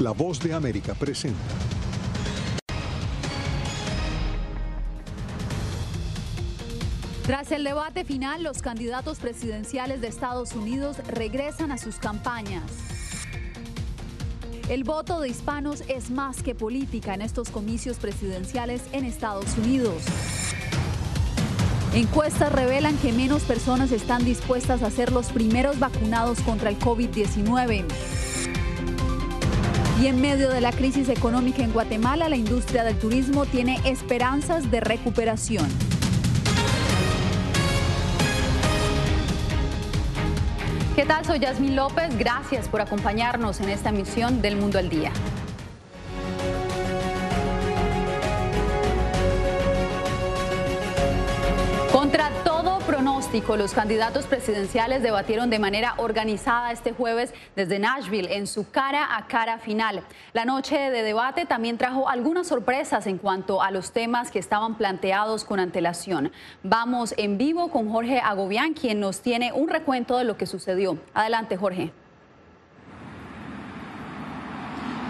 la voz de América presenta. Tras el debate final, los candidatos presidenciales de Estados Unidos regresan a sus campañas. El voto de hispanos es más que política en estos comicios presidenciales en Estados Unidos. Encuestas revelan que menos personas están dispuestas a ser los primeros vacunados contra el COVID-19. Y en medio de la crisis económica en Guatemala, la industria del turismo tiene esperanzas de recuperación. ¿Qué tal? Soy Yasmín López. Gracias por acompañarnos en esta emisión del Mundo al Día. Contra todo pronóstico, los candidatos presidenciales debatieron de manera organizada este jueves desde Nashville en su cara a cara final. La noche de debate también trajo algunas sorpresas en cuanto a los temas que estaban planteados con antelación. Vamos en vivo con Jorge Agobián, quien nos tiene un recuento de lo que sucedió. Adelante, Jorge.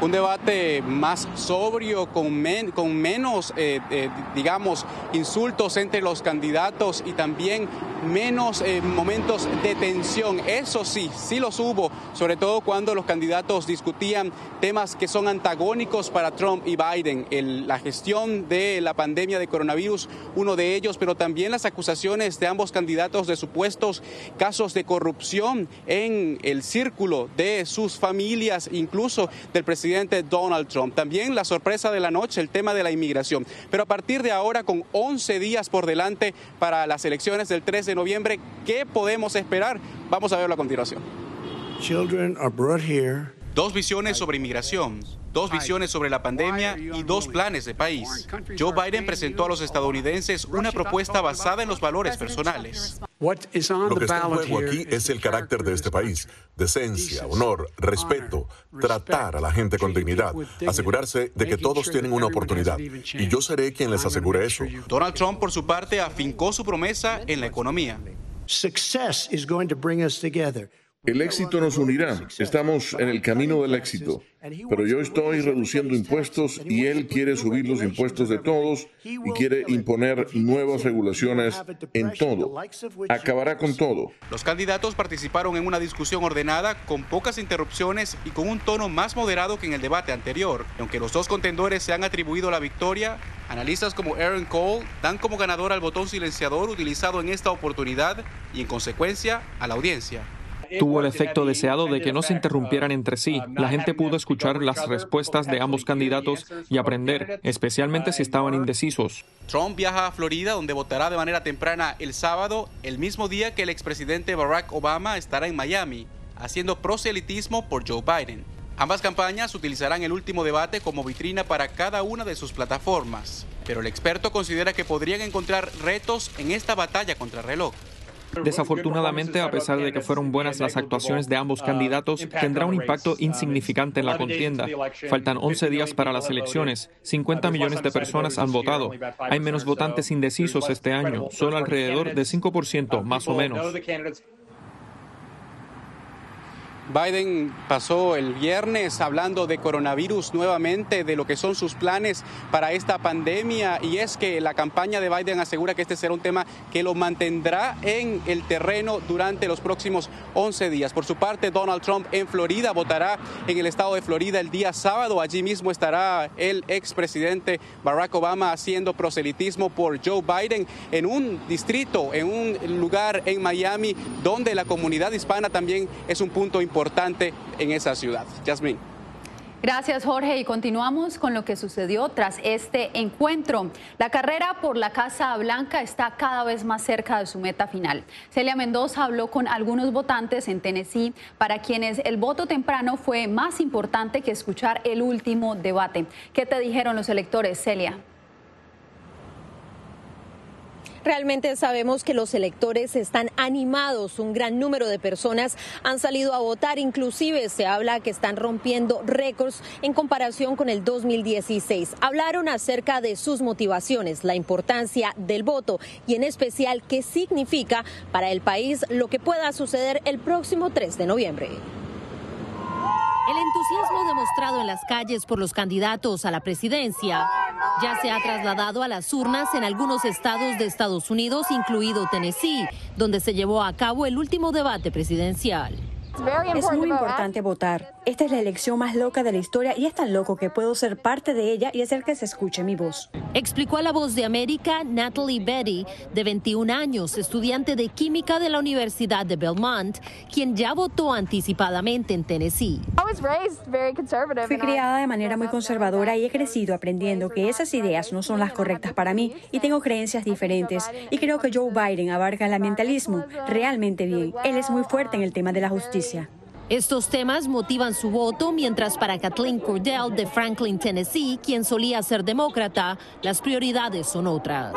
Un debate más sobrio, con, con menos, eh, eh, digamos, insultos entre los candidatos y también menos eh, momentos de tensión. Eso sí, sí los hubo, sobre todo cuando los candidatos discutían temas que son antagónicos para Trump y Biden. la gestión de la pandemia de coronavirus, uno de ellos, pero también las acusaciones de ambos candidatos de supuestos casos de corrupción en el círculo de sus familias, incluso del presidente presidente Donald Trump. También la sorpresa de la noche, el tema de la inmigración. Pero a partir de ahora, con 11 días por delante para las elecciones del 3 de noviembre, ¿qué podemos esperar? Vamos a verlo a continuación. Dos visiones sobre inmigración dos visiones sobre la pandemia y dos planes de país. Joe Biden presentó a los estadounidenses una propuesta basada en los valores personales. Lo que está en juego aquí es el carácter de este país. Decencia, honor, respeto, tratar a la gente con dignidad, asegurarse de que todos tienen una oportunidad. Y yo seré quien les asegure eso. Donald Trump, por su parte, afincó su promesa en la economía. El éxito nos unirá. Estamos en el camino del éxito. Pero yo estoy reduciendo impuestos y él quiere subir los impuestos de todos y quiere imponer nuevas regulaciones en todo. Acabará con todo. Los candidatos participaron en una discusión ordenada con pocas interrupciones y con un tono más moderado que en el debate anterior. aunque los dos contendores se han atribuido la victoria, analistas como Aaron Cole dan como ganador al botón silenciador utilizado en esta oportunidad y en consecuencia a la audiencia tuvo el efecto deseado de que no se interrumpieran entre sí. La gente pudo escuchar las respuestas de ambos candidatos y aprender, especialmente si estaban indecisos. Trump viaja a Florida, donde votará de manera temprana el sábado, el mismo día que el expresidente Barack Obama estará en Miami, haciendo proselitismo por Joe Biden. Ambas campañas utilizarán el último debate como vitrina para cada una de sus plataformas, pero el experto considera que podrían encontrar retos en esta batalla contra el reloj. Desafortunadamente, a pesar de que fueron buenas las actuaciones de ambos candidatos, tendrá un impacto insignificante en la contienda. Faltan 11 días para las elecciones. 50 millones de personas han votado. Hay menos votantes indecisos este año, solo alrededor de 5% más o menos. Biden pasó el viernes hablando de coronavirus nuevamente, de lo que son sus planes para esta pandemia y es que la campaña de Biden asegura que este será un tema que lo mantendrá en el terreno durante los próximos 11 días. Por su parte, Donald Trump en Florida votará en el estado de Florida el día sábado. Allí mismo estará el expresidente Barack Obama haciendo proselitismo por Joe Biden en un distrito, en un lugar en Miami donde la comunidad hispana también es un punto importante importante en esa ciudad. Jasmine. Gracias Jorge y continuamos con lo que sucedió tras este encuentro. La carrera por la Casa Blanca está cada vez más cerca de su meta final. Celia Mendoza habló con algunos votantes en Tennessee para quienes el voto temprano fue más importante que escuchar el último debate. ¿Qué te dijeron los electores, Celia? Realmente sabemos que los electores están animados, un gran número de personas han salido a votar, inclusive se habla que están rompiendo récords en comparación con el 2016. Hablaron acerca de sus motivaciones, la importancia del voto y en especial qué significa para el país lo que pueda suceder el próximo 3 de noviembre. El entusiasmo demostrado en las calles por los candidatos a la presidencia ya se ha trasladado a las urnas en algunos estados de Estados Unidos, incluido Tennessee, donde se llevó a cabo el último debate presidencial. Es muy importante votar. Esta es la elección más loca de la historia y es tan loco que puedo ser parte de ella y hacer que se escuche mi voz. Explicó a La Voz de América Natalie Betty, de 21 años, estudiante de química de la Universidad de Belmont, quien ya votó anticipadamente en Tennessee. Fui criada de manera muy conservadora y he crecido aprendiendo que esas ideas no son las correctas para mí y tengo creencias diferentes. Y creo que Joe Biden abarca el ambientalismo realmente bien. Él es muy fuerte en el tema de la justicia. Patricia. Estos temas motivan su voto, mientras para Kathleen Cordell de Franklin, Tennessee, quien solía ser demócrata, las prioridades son otras.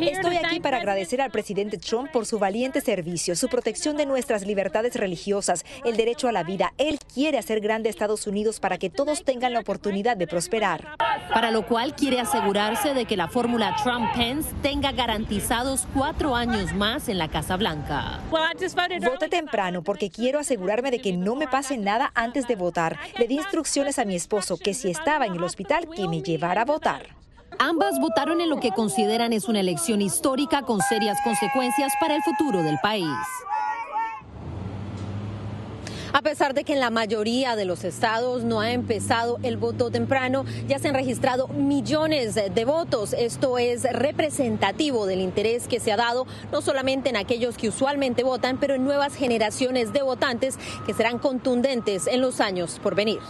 Estoy aquí para agradecer al presidente Trump por su valiente servicio, su protección de nuestras libertades religiosas, el derecho a la vida. Él quiere hacer grande Estados Unidos para que todos tengan la oportunidad de prosperar. Para lo cual quiere asegurarse de que la fórmula Trump-Pence tenga garantizados cuatro años más en la Casa Blanca. Voté temprano porque quiero asegurarme de que no me pase nada antes de votar. Le di instrucciones a mi esposo que si estaba en el hospital, que me llevara a votar. Ambas votaron en lo que consideran es una elección histórica con serias consecuencias para el futuro del país. A pesar de que en la mayoría de los estados no ha empezado el voto temprano, ya se han registrado millones de votos. Esto es representativo del interés que se ha dado no solamente en aquellos que usualmente votan, pero en nuevas generaciones de votantes que serán contundentes en los años por venir.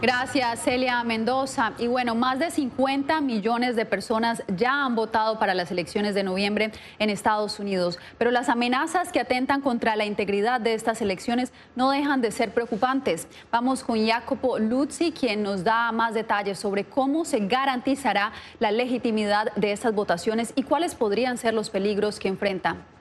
Gracias, Celia Mendoza. Y bueno, más de 50 millones de personas ya han votado para las elecciones de noviembre en Estados Unidos, pero las amenazas que atentan contra la integridad de estas elecciones no dejan de ser preocupantes. Vamos con Jacopo Luzzi, quien nos da más detalles sobre cómo se garantizará la legitimidad de estas votaciones y cuáles podrían ser los peligros que enfrentan.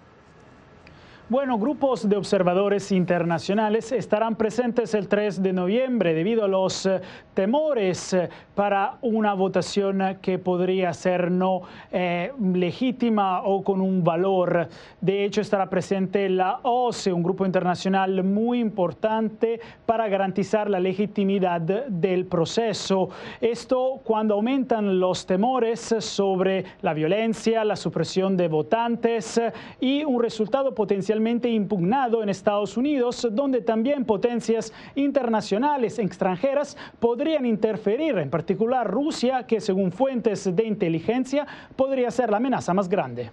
Bueno, grupos de observadores internacionales estarán presentes el 3 de noviembre debido a los eh, temores eh, para una votación que podría ser no eh, legítima o con un valor. De hecho, estará presente la OCE, un grupo internacional muy importante para garantizar la legitimidad del proceso. Esto cuando aumentan los temores sobre la violencia, la supresión de votantes y un resultado potencial impugnado en Estados Unidos, donde también potencias internacionales extranjeras podrían interferir, en particular Rusia, que según fuentes de inteligencia podría ser la amenaza más grande.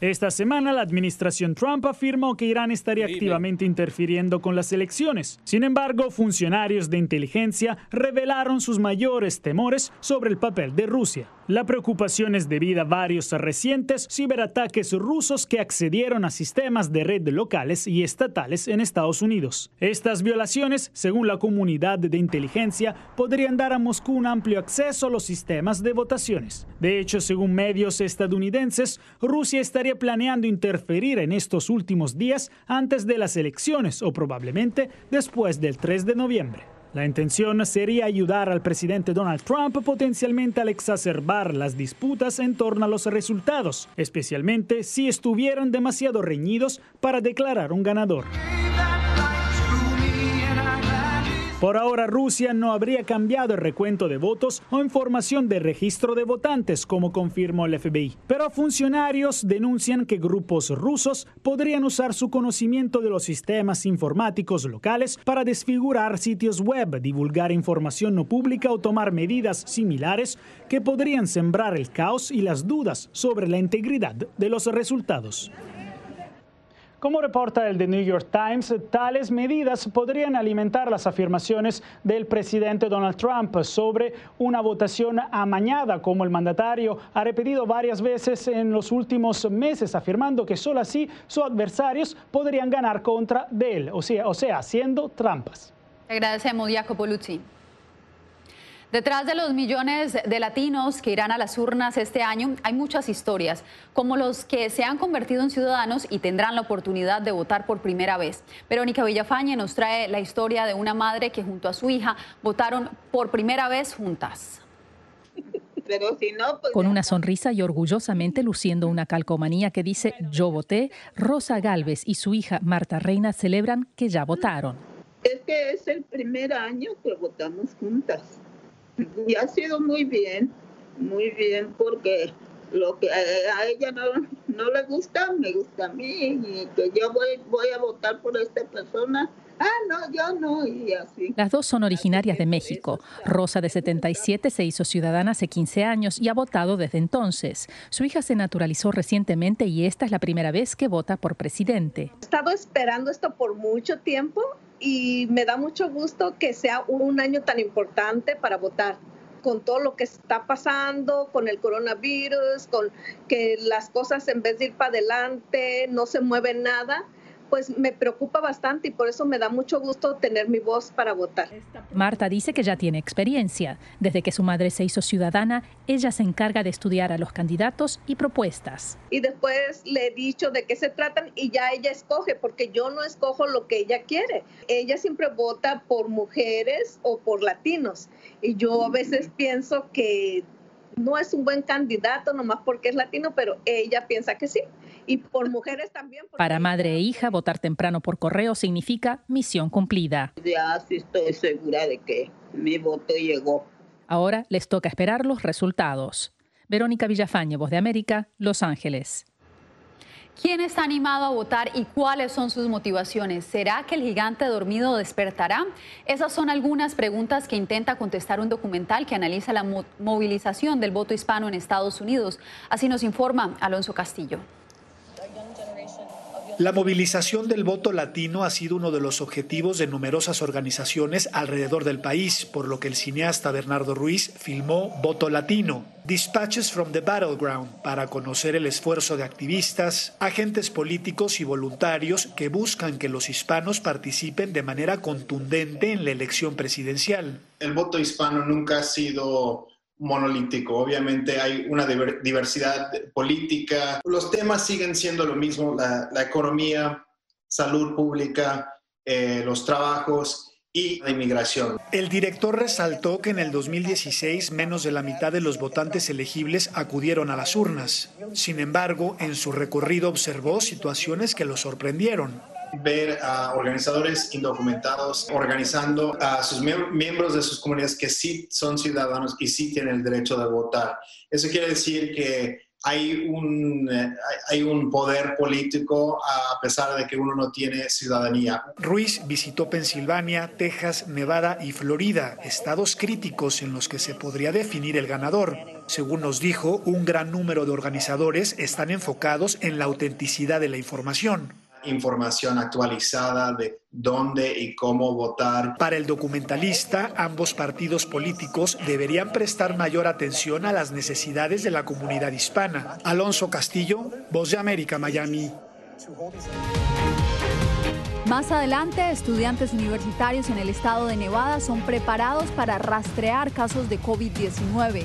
Esta semana la administración Trump afirmó que Irán estaría activamente interfiriendo con las elecciones. Sin embargo, funcionarios de inteligencia revelaron sus mayores temores sobre el papel de Rusia. La preocupación es debida a varios recientes ciberataques rusos que accedieron a sistemas de red locales y estatales en Estados Unidos. Estas violaciones, según la comunidad de inteligencia, podrían dar a Moscú un amplio acceso a los sistemas de votaciones. De hecho, según medios estadounidenses, Rusia estaría planeando interferir en estos últimos días antes de las elecciones o probablemente después del 3 de noviembre. La intención sería ayudar al presidente Donald Trump potencialmente al exacerbar las disputas en torno a los resultados, especialmente si estuvieran demasiado reñidos para declarar un ganador. Por ahora, Rusia no habría cambiado el recuento de votos o información de registro de votantes, como confirmó el FBI. Pero funcionarios denuncian que grupos rusos podrían usar su conocimiento de los sistemas informáticos locales para desfigurar sitios web, divulgar información no pública o tomar medidas similares que podrían sembrar el caos y las dudas sobre la integridad de los resultados. Como reporta el The New York Times, tales medidas podrían alimentar las afirmaciones del presidente Donald Trump sobre una votación amañada, como el mandatario ha repetido varias veces en los últimos meses, afirmando que solo así sus adversarios podrían ganar contra de él, o sea, o sea haciendo trampas. Agradecemos, Jacopo Luzzi. Detrás de los millones de latinos que irán a las urnas este año hay muchas historias, como los que se han convertido en ciudadanos y tendrán la oportunidad de votar por primera vez. Verónica Villafañe nos trae la historia de una madre que junto a su hija votaron por primera vez juntas. Pues Con una sonrisa y orgullosamente luciendo una calcomanía que dice Yo voté, Rosa Galvez y su hija Marta Reina celebran que ya votaron. Es que es el primer año que votamos juntas. Y ha sido muy bien, muy bien, porque lo que a ella no, no le gusta, me gusta a mí, y que yo voy, voy a votar por esta persona. Ah, no, yo no, y así. Las dos son originarias de México. Rosa, de 77, se hizo ciudadana hace 15 años y ha votado desde entonces. Su hija se naturalizó recientemente y esta es la primera vez que vota por presidente. He estado esperando esto por mucho tiempo y me da mucho gusto que sea un año tan importante para votar. Con todo lo que está pasando, con el coronavirus, con que las cosas en vez de ir para adelante no se mueve nada pues me preocupa bastante y por eso me da mucho gusto tener mi voz para votar. Marta dice que ya tiene experiencia. Desde que su madre se hizo ciudadana, ella se encarga de estudiar a los candidatos y propuestas. Y después le he dicho de qué se tratan y ya ella escoge, porque yo no escojo lo que ella quiere. Ella siempre vota por mujeres o por latinos. Y yo a veces pienso que no es un buen candidato nomás porque es latino, pero ella piensa que sí y por mujeres también. Para madre e hija, votar temprano por correo significa misión cumplida. Ya sí estoy segura de que mi voto llegó. Ahora les toca esperar los resultados. Verónica Villafañe, Voz de América, Los Ángeles. ¿Quién está animado a votar y cuáles son sus motivaciones? ¿Será que el gigante dormido despertará? Esas son algunas preguntas que intenta contestar un documental que analiza la movilización del voto hispano en Estados Unidos. Así nos informa Alonso Castillo. La movilización del voto latino ha sido uno de los objetivos de numerosas organizaciones alrededor del país, por lo que el cineasta Bernardo Ruiz filmó Voto Latino, Dispatches from the Battleground, para conocer el esfuerzo de activistas, agentes políticos y voluntarios que buscan que los hispanos participen de manera contundente en la elección presidencial. El voto hispano nunca ha sido monolítico. Obviamente hay una diversidad política. Los temas siguen siendo lo mismo, la, economía, salud pública, eh, los trabajos y la inmigración. El director resaltó que en el 2016 menos de la mitad de los votantes elegibles acudieron a las urnas. Sin embargo, en su recorrido observó situaciones que lo sorprendieron ver a organizadores indocumentados organizando a sus miembros de sus comunidades que sí son ciudadanos y sí tienen el derecho de votar. Eso quiere decir que hay un, eh, hay un poder político a pesar de que uno no tiene ciudadanía. Ruiz visitó Pensilvania, Texas, Nevada y Florida, estados críticos en los que se podría definir el ganador. Según nos dijo, un gran número de organizadores están enfocados en la autenticidad de la información información actualizada de dónde y cómo votar. Para el documentalista, ambos partidos políticos deberían prestar mayor atención a las necesidades de la comunidad hispana. Alonso Castillo, Voz de América, Miami. Más adelante, estudiantes universitarios en el estado de Nevada son preparados para rastrear casos de COVID-19.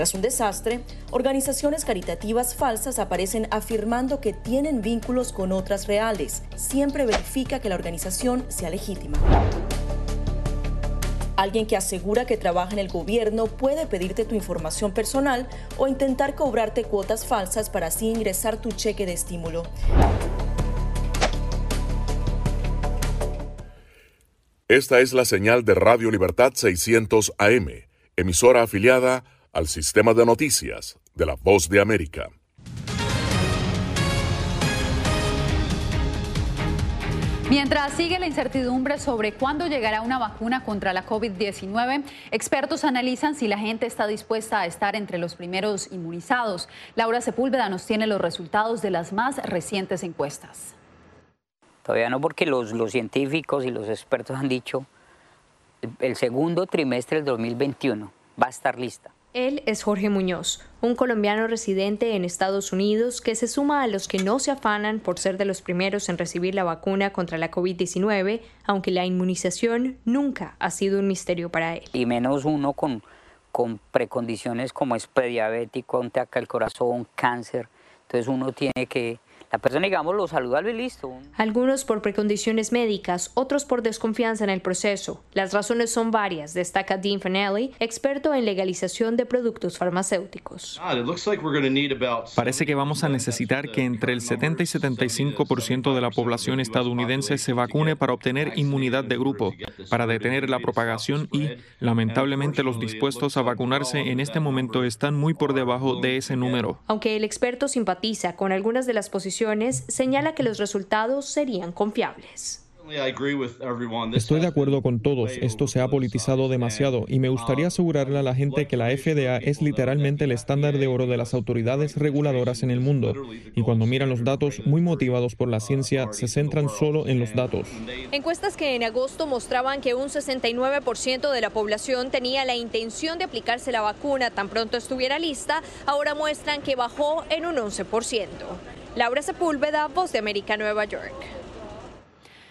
Tras un desastre, organizaciones caritativas falsas aparecen afirmando que tienen vínculos con otras reales. Siempre verifica que la organización sea legítima. Alguien que asegura que trabaja en el gobierno puede pedirte tu información personal o intentar cobrarte cuotas falsas para así ingresar tu cheque de estímulo. Esta es la señal de Radio Libertad 600 AM, emisora afiliada al sistema de noticias de la Voz de América. Mientras sigue la incertidumbre sobre cuándo llegará una vacuna contra la COVID-19, expertos analizan si la gente está dispuesta a estar entre los primeros inmunizados. Laura Sepúlveda nos tiene los resultados de las más recientes encuestas. Todavía no, porque los, los científicos y los expertos han dicho el segundo trimestre del 2021 va a estar lista. Él es Jorge Muñoz, un colombiano residente en Estados Unidos que se suma a los que no se afanan por ser de los primeros en recibir la vacuna contra la COVID-19, aunque la inmunización nunca ha sido un misterio para él. Y menos uno con, con precondiciones como es prediabético, un ataque corazón, cáncer. Entonces uno tiene que la persona, digamos, lo saludable y listo. Algunos por precondiciones médicas, otros por desconfianza en el proceso. Las razones son varias, destaca Dean Fanelli, experto en legalización de productos farmacéuticos. Parece que vamos a necesitar que entre el 70 y 75% de la población estadounidense se vacune para obtener inmunidad de grupo, para detener la propagación y, lamentablemente, los dispuestos a vacunarse en este momento están muy por debajo de ese número. Aunque el experto simpatiza con algunas de las posiciones señala que los resultados serían confiables. Estoy de acuerdo con todos. Esto se ha politizado demasiado y me gustaría asegurarle a la gente que la FDA es literalmente el estándar de oro de las autoridades reguladoras en el mundo. Y cuando miran los datos, muy motivados por la ciencia, se centran solo en los datos. Encuestas que en agosto mostraban que un 69% de la población tenía la intención de aplicarse la vacuna tan pronto estuviera lista, ahora muestran que bajó en un 11%. Laura Sepúlveda, Voz de América, Nueva York.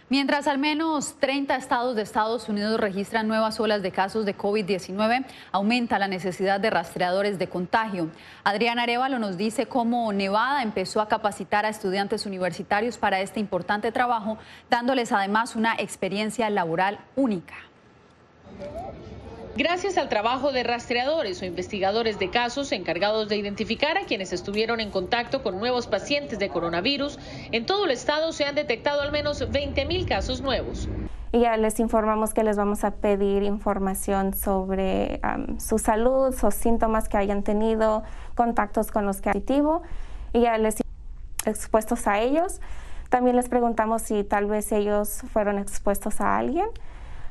Mientras al menos 30 estados de Estados Unidos registran nuevas olas de casos de COVID-19, aumenta la necesidad de rastreadores de contagio. Adriana Arevalo nos dice cómo Nevada empezó a capacitar a estudiantes universitarios para este importante trabajo, dándoles además una experiencia laboral única. Gracias al trabajo de rastreadores o investigadores de casos encargados de identificar a quienes estuvieron en contacto con nuevos pacientes de coronavirus, en todo el estado se han detectado al menos 20 mil casos nuevos. Y ya les informamos que les vamos a pedir información sobre su salud, sus síntomas que hayan tenido, contactos con los que han y ya les expuestos a ellos. También les preguntamos si tal vez ellos fueron expuestos a alguien.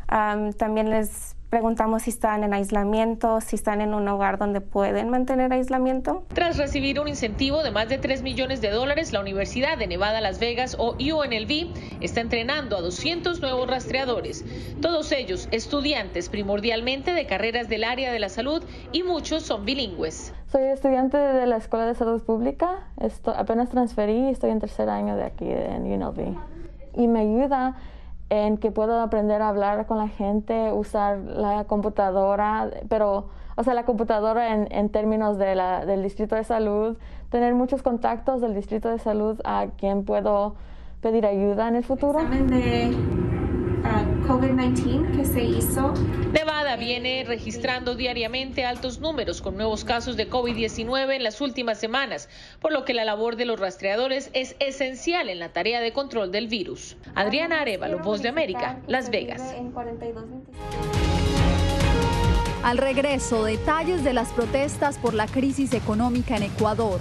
También les Preguntamos si están en aislamiento, si están en un hogar donde pueden mantener aislamiento. Tras recibir un incentivo de más de 3 millones de dólares, la Universidad de Nevada, Las Vegas o UNLV está entrenando a 200 nuevos rastreadores, todos ellos estudiantes primordialmente de carreras del área de la salud y muchos son bilingües. Soy estudiante de la Escuela de Salud Pública, apenas transferí y estoy en tercer año de aquí en UNLV. Y me ayuda en que puedo aprender a hablar con la gente, usar la computadora, pero, o sea, la computadora en, en términos de la, del distrito de salud, tener muchos contactos del distrito de salud a quien puedo pedir ayuda en el futuro. Nevada Nevada viene registrando diariamente altos números con nuevos casos de COVID-19 en las últimas semanas, por lo que la labor de los rastreadores es esencial en la tarea de control del virus. Adriana Arevalo, Voz de América, Las Vegas. Al regreso, detalles de las protestas por la crisis económica en Ecuador.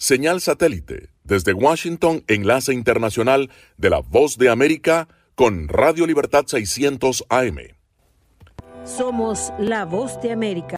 Señal satélite desde Washington, enlace internacional de la Voz de América con Radio Libertad 600 AM. Somos la Voz de América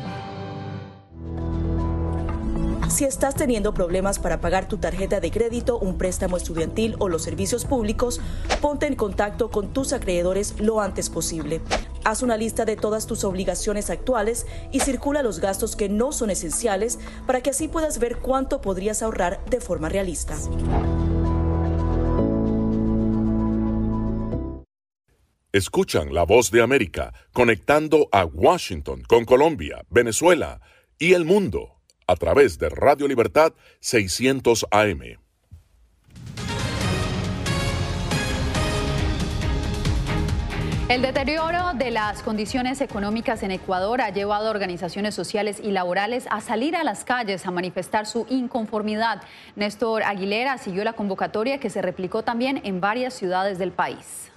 si estás teniendo problemas para pagar tu tarjeta de crédito, un préstamo estudiantil o los servicios públicos, ponte en contacto con tus acreedores lo antes posible. Haz una lista de todas tus obligaciones actuales y circula los gastos que no son esenciales para que así puedas ver cuánto podrías ahorrar de forma realista. Escuchan la voz de América conectando a Washington con Colombia, Venezuela y el mundo a través de Radio Libertad 600 AM. El deterioro de las condiciones económicas en Ecuador ha llevado a organizaciones sociales y laborales a salir a las calles a manifestar su inconformidad. Néstor Aguilera siguió la convocatoria que se replicó también en varias ciudades del país.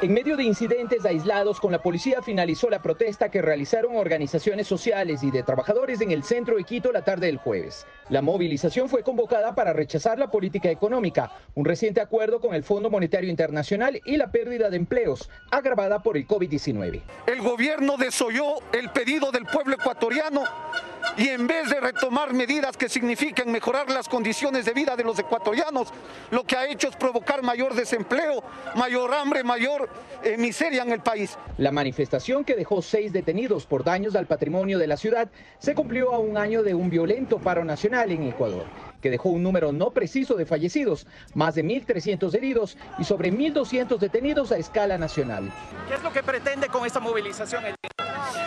En medio de incidentes aislados con la policía finalizó la protesta que realizaron organizaciones sociales y de trabajadores en el centro de Quito la tarde del jueves. La movilización fue convocada para rechazar la política económica, un reciente acuerdo con el Fondo Monetario Internacional y la pérdida de empleos, agravada por el COVID-19. El gobierno desoyó el pedido del pueblo ecuatoriano y en vez de retomar medidas que signifiquen mejorar las condiciones de vida de los ecuatorianos, lo que ha hecho es provocar mayor desempleo, mayor hambre, mayor eh, miseria en el país. La manifestación que dejó seis detenidos por daños al patrimonio de la ciudad se cumplió a un año de un violento paro nacional en Ecuador que dejó un número no preciso de fallecidos, más de 1.300 heridos y sobre 1.200 detenidos a escala nacional. ¿Qué es lo que pretende con esta movilización?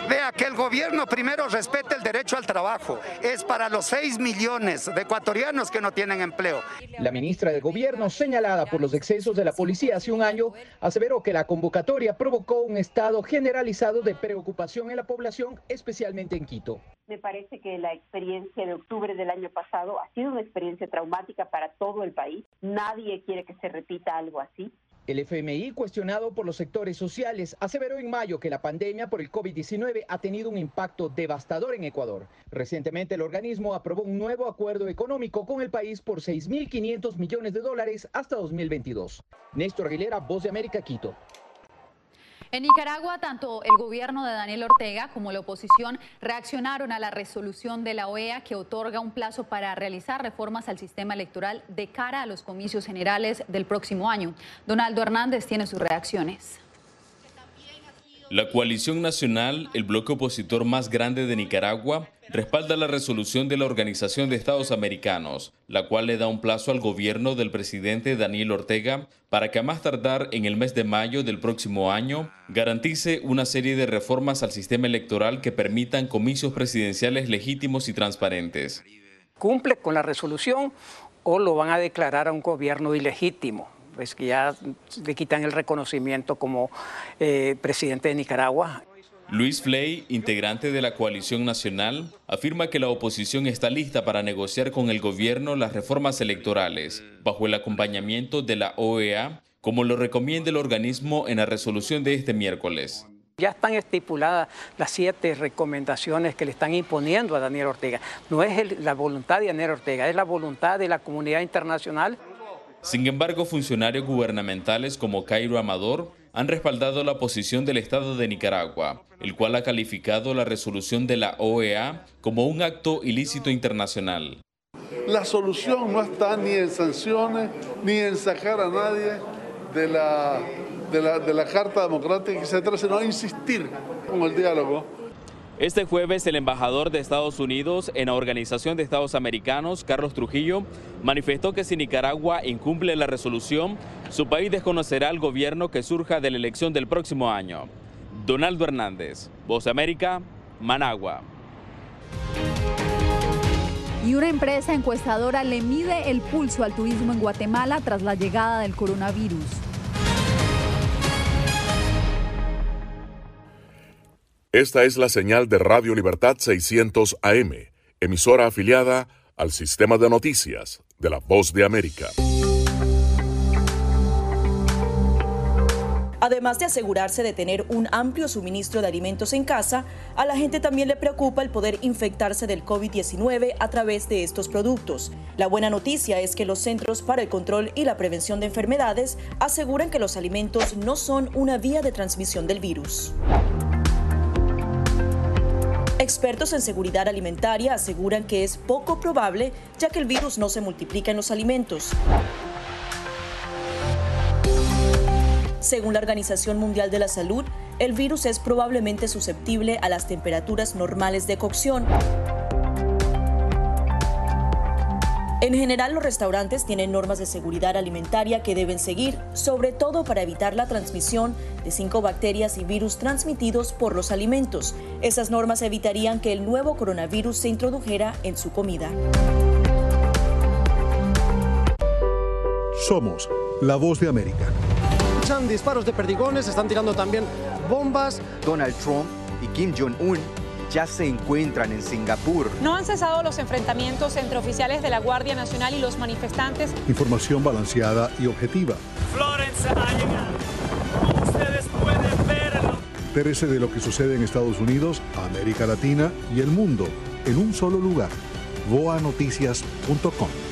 Vea que el gobierno primero respete el derecho al trabajo. Es para los 6 millones de ecuatorianos que no tienen empleo. La ministra de Gobierno, señalada por los excesos de la policía hace un año, aseveró que la convocatoria provocó un estado generalizado de preocupación en la población, especialmente en Quito. Me parece que la experiencia de octubre del año pasado ha sido una experiencia traumática para todo el país. Nadie quiere que se repita algo así. El FMI, cuestionado por los sectores sociales, aseveró en mayo que la pandemia por el COVID-19 ha tenido un impacto devastador en Ecuador. Recientemente el organismo aprobó un nuevo acuerdo económico con el país por 6.500 millones de dólares hasta 2022. Néstor Aguilera, Voz de América, Quito. En Nicaragua, tanto el gobierno de Daniel Ortega como la oposición reaccionaron a la resolución de la OEA que otorga un plazo para realizar reformas al sistema electoral de cara a los comicios generales del próximo año. Donaldo Hernández tiene sus reacciones. La coalición nacional, el bloque opositor más grande de Nicaragua, respalda la resolución de la Organización de Estados Americanos, la cual le da un plazo al gobierno del presidente Daniel Ortega para que a más tardar en el mes de mayo del próximo año garantice una serie de reformas al sistema electoral que permitan comicios presidenciales legítimos y transparentes. ¿Cumple con la resolución o lo van a declarar a un gobierno ilegítimo? Pues que ya le quitan el reconocimiento como eh, presidente de Nicaragua. Luis Flay, integrante de la coalición nacional, afirma que la oposición está lista para negociar con el gobierno las reformas electorales, bajo el acompañamiento de la OEA, como lo recomienda el organismo en la resolución de este miércoles. Ya están estipuladas las siete recomendaciones que le están imponiendo a Daniel Ortega. No es la voluntad de Daniel Ortega, es la voluntad de la comunidad internacional. Sin embargo, funcionarios gubernamentales como Cairo Amador han respaldado la posición del Estado de Nicaragua, el cual ha calificado la resolución de la OEA como un acto ilícito internacional. La solución no está ni en sanciones, ni en sacar a nadie de la, de la, de la Carta Democrática, etc., sino insistir con el diálogo este jueves, el embajador de Estados Unidos en la Organización de Estados Americanos, Carlos Trujillo, manifestó que si Nicaragua incumple la resolución, su país desconocerá al gobierno que surja de la elección del próximo año. Donaldo Hernández, Voz América, Managua. Y una empresa encuestadora le mide el pulso al turismo en Guatemala tras la llegada del coronavirus. Esta es la señal de Radio Libertad 600 AM, emisora afiliada al sistema de noticias de la Voz de América. Además de asegurarse de tener un amplio suministro de alimentos en casa, a la gente también le preocupa el poder infectarse del COVID-19 a través de estos productos. La buena noticia es que los Centros para el Control y la Prevención de Enfermedades aseguran que los alimentos no son una vía de transmisión del virus. Expertos en seguridad alimentaria aseguran que es poco probable ya que el virus no se multiplica en los alimentos. Según la Organización Mundial de la Salud, el virus es probablemente susceptible a las temperaturas normales de cocción. En general, los restaurantes tienen normas de seguridad alimentaria que deben seguir, sobre todo para evitar la transmisión de cinco bacterias y virus transmitidos por los alimentos. Esas normas evitarían que el nuevo coronavirus se introdujera en su comida. Somos la voz de América. Escuchan disparos de perdigones, están tirando también bombas. Donald Trump y Kim Jong-un ya se encuentran en Singapur. No han cesado los enfrentamientos entre oficiales de la Guardia Nacional y los manifestantes. Información balanceada y objetiva. Florence ha llegado. Ustedes pueden verlo. Entérese de lo que sucede en Estados Unidos, América Latina y el mundo en un solo lugar. boanoticias.com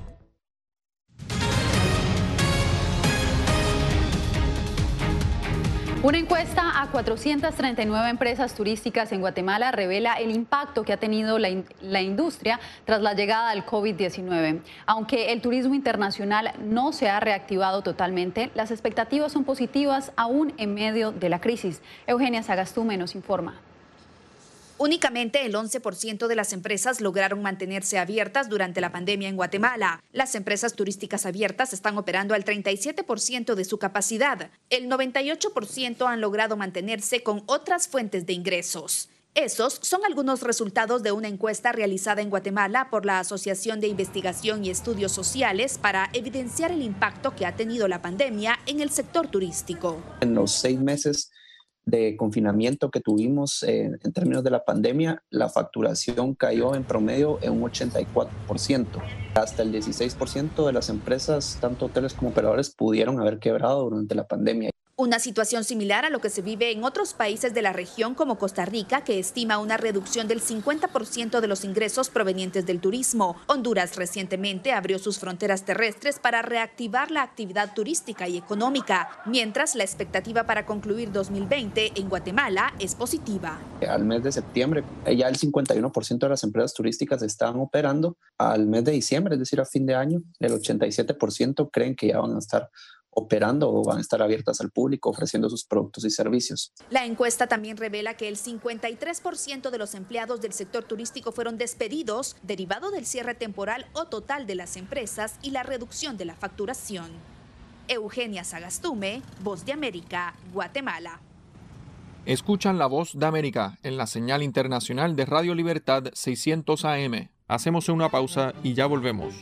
Una encuesta a 439 empresas turísticas en Guatemala revela el impacto que ha tenido la, industria tras la llegada del COVID-19. Aunque el turismo internacional no se ha reactivado totalmente, las expectativas son positivas aún en medio de la crisis. Eugenia Sagastume nos informa. Únicamente el 11% de las empresas lograron mantenerse abiertas durante la pandemia en Guatemala. Las empresas turísticas abiertas están operando al 37% de su capacidad. El 98% han logrado mantenerse con otras fuentes de ingresos. Esos son algunos resultados de una encuesta realizada en Guatemala por la Asociación de Investigación y Estudios Sociales para evidenciar el impacto que ha tenido la pandemia en el sector turístico. En los seis meses de confinamiento que tuvimos en términos de la pandemia, la facturación cayó en promedio en un 84%. Hasta el 16% de las empresas, tanto hoteles como operadores, pudieron haber quebrado durante la pandemia. Una situación similar a lo que se vive en otros países de la región como Costa Rica, que estima una reducción del 50% de los ingresos provenientes del turismo. Honduras recientemente abrió sus fronteras terrestres para reactivar la actividad turística y económica, mientras la expectativa para concluir 2020 en Guatemala es positiva. Al mes de septiembre ya el 51% de las empresas turísticas están operando. Al mes de diciembre, es decir, a fin de año, el 87% creen que ya van a estar operando o van a estar abiertas al público ofreciendo sus productos y servicios. La encuesta también revela que el 53% de los empleados del sector turístico fueron despedidos derivado del cierre temporal o total de las empresas y la reducción de la facturación. Eugenia Sagastume, Voz de América, Guatemala. Escuchan la voz de América en la señal internacional de Radio Libertad 600 AM. Hacemos una pausa y ya volvemos.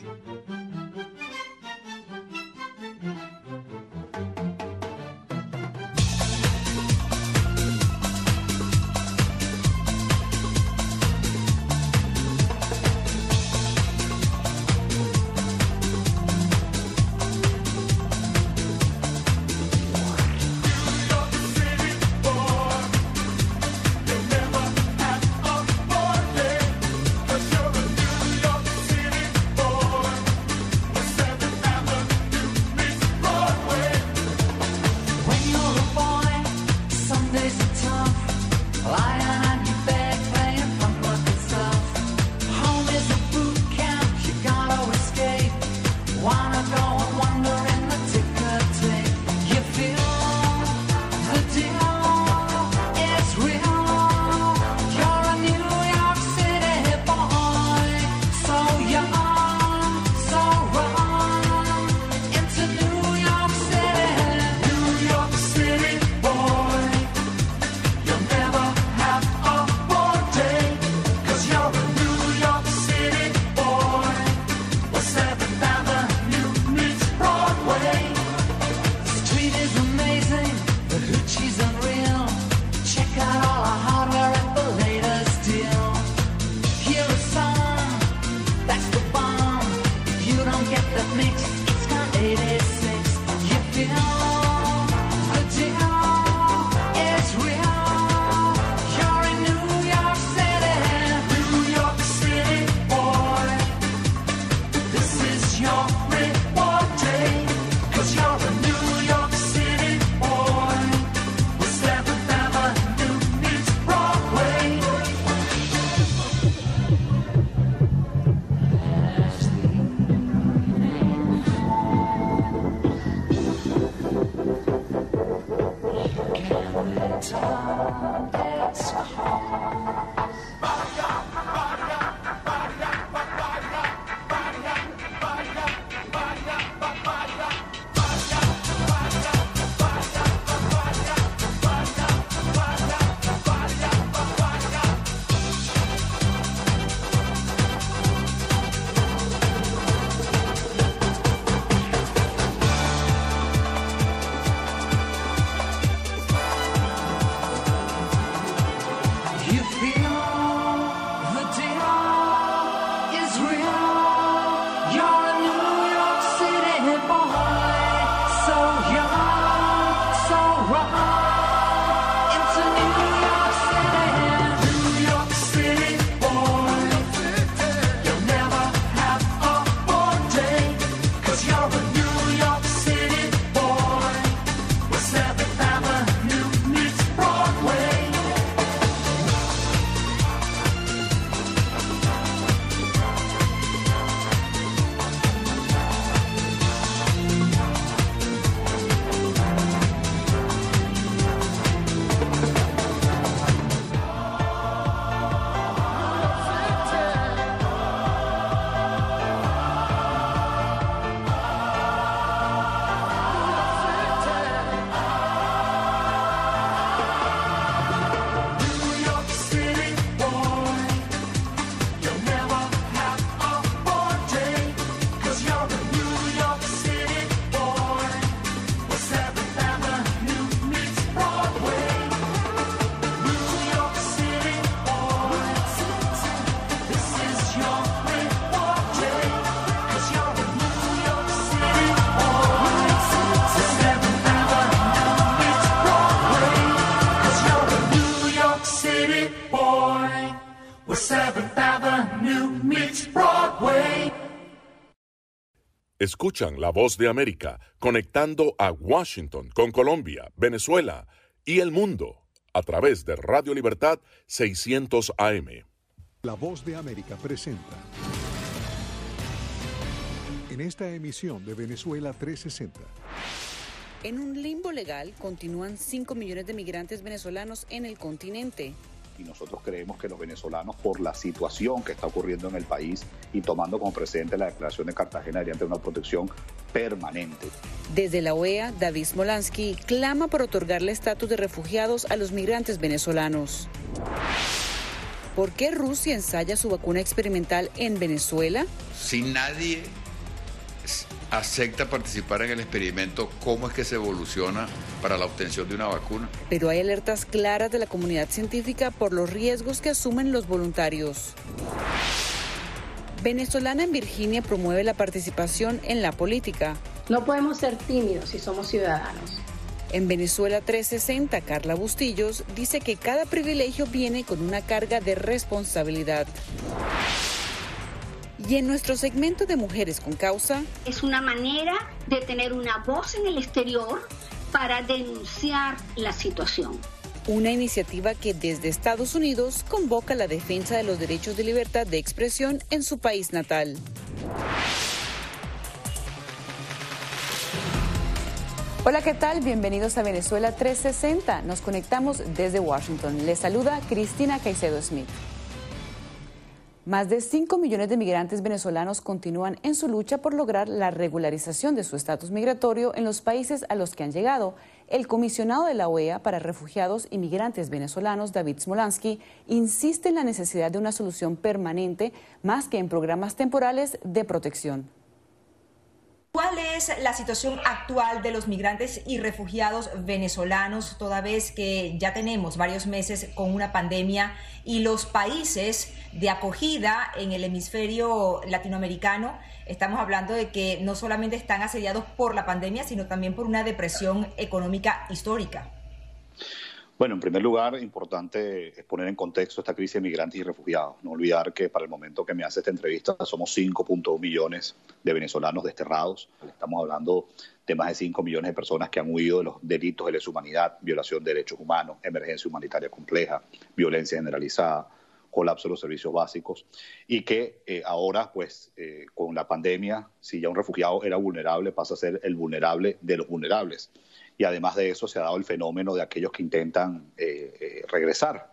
Escuchan la voz de América conectando a Washington con Colombia, Venezuela y el mundo a través de Radio Libertad 600 AM. La voz de América presenta en esta emisión de Venezuela 360. En un limbo legal continúan 5 millones de migrantes venezolanos en el continente y nosotros creemos que los venezolanos, por la situación que está ocurriendo en el país y tomando como precedente la declaración de Cartagena, deberían tener una protección permanente. Desde la OEA, David Smolansky clama por otorgarle estatus de refugiados a los migrantes venezolanos. ¿Por qué Rusia ensaya su vacuna experimental en Venezuela? Si nadie acepta participar en el experimento, cómo es que se evoluciona para la obtención de una vacuna. Pero hay alertas claras de la comunidad científica por los riesgos que asumen los voluntarios. Venezolana en Virginia promueve la participación en la política. No podemos ser tímidos si somos ciudadanos. En Venezuela 360, Carla Bustillos dice que cada privilegio viene con una carga de responsabilidad. Y en nuestro segmento de Mujeres con Causa... Es una manera de tener una voz en el exterior para denunciar la situación. Una iniciativa que desde Estados Unidos convoca la defensa de los derechos de libertad de expresión en su país natal. Hola, ¿qué tal? Bienvenidos a Venezuela 360. Nos conectamos desde Washington. Les saluda Cristina Caicedo Smith. Más de 5 millones de migrantes venezolanos continúan en su lucha por lograr la regularización de su estatus migratorio en los países a los que han llegado. El comisionado de la OEA para refugiados y migrantes venezolanos, David Smolansky, insiste en la necesidad de una solución permanente más que en programas temporales de protección. ¿Cuál es la situación actual de los migrantes y refugiados venezolanos, toda vez que ya tenemos varios meses con una pandemia y los países de acogida en el hemisferio latinoamericano? Estamos hablando de que no solamente están asediados por la pandemia, sino también por una depresión económica histórica. Bueno, en primer lugar, importante es poner en contexto esta crisis de migrantes y refugiados. No olvidar que para el momento que me hace esta entrevista somos 5.1 millones de venezolanos desterrados. Estamos hablando de más de 5 millones de personas que han huido de los delitos de lesa humanidad, violación de derechos humanos, emergencia humanitaria compleja, violencia generalizada, colapso de los servicios básicos y que eh, ahora, pues, eh, con la pandemia, si ya un refugiado era vulnerable, pasa a ser el vulnerable de los vulnerables y además de eso se ha dado el fenómeno de aquellos que intentan eh, eh, regresar.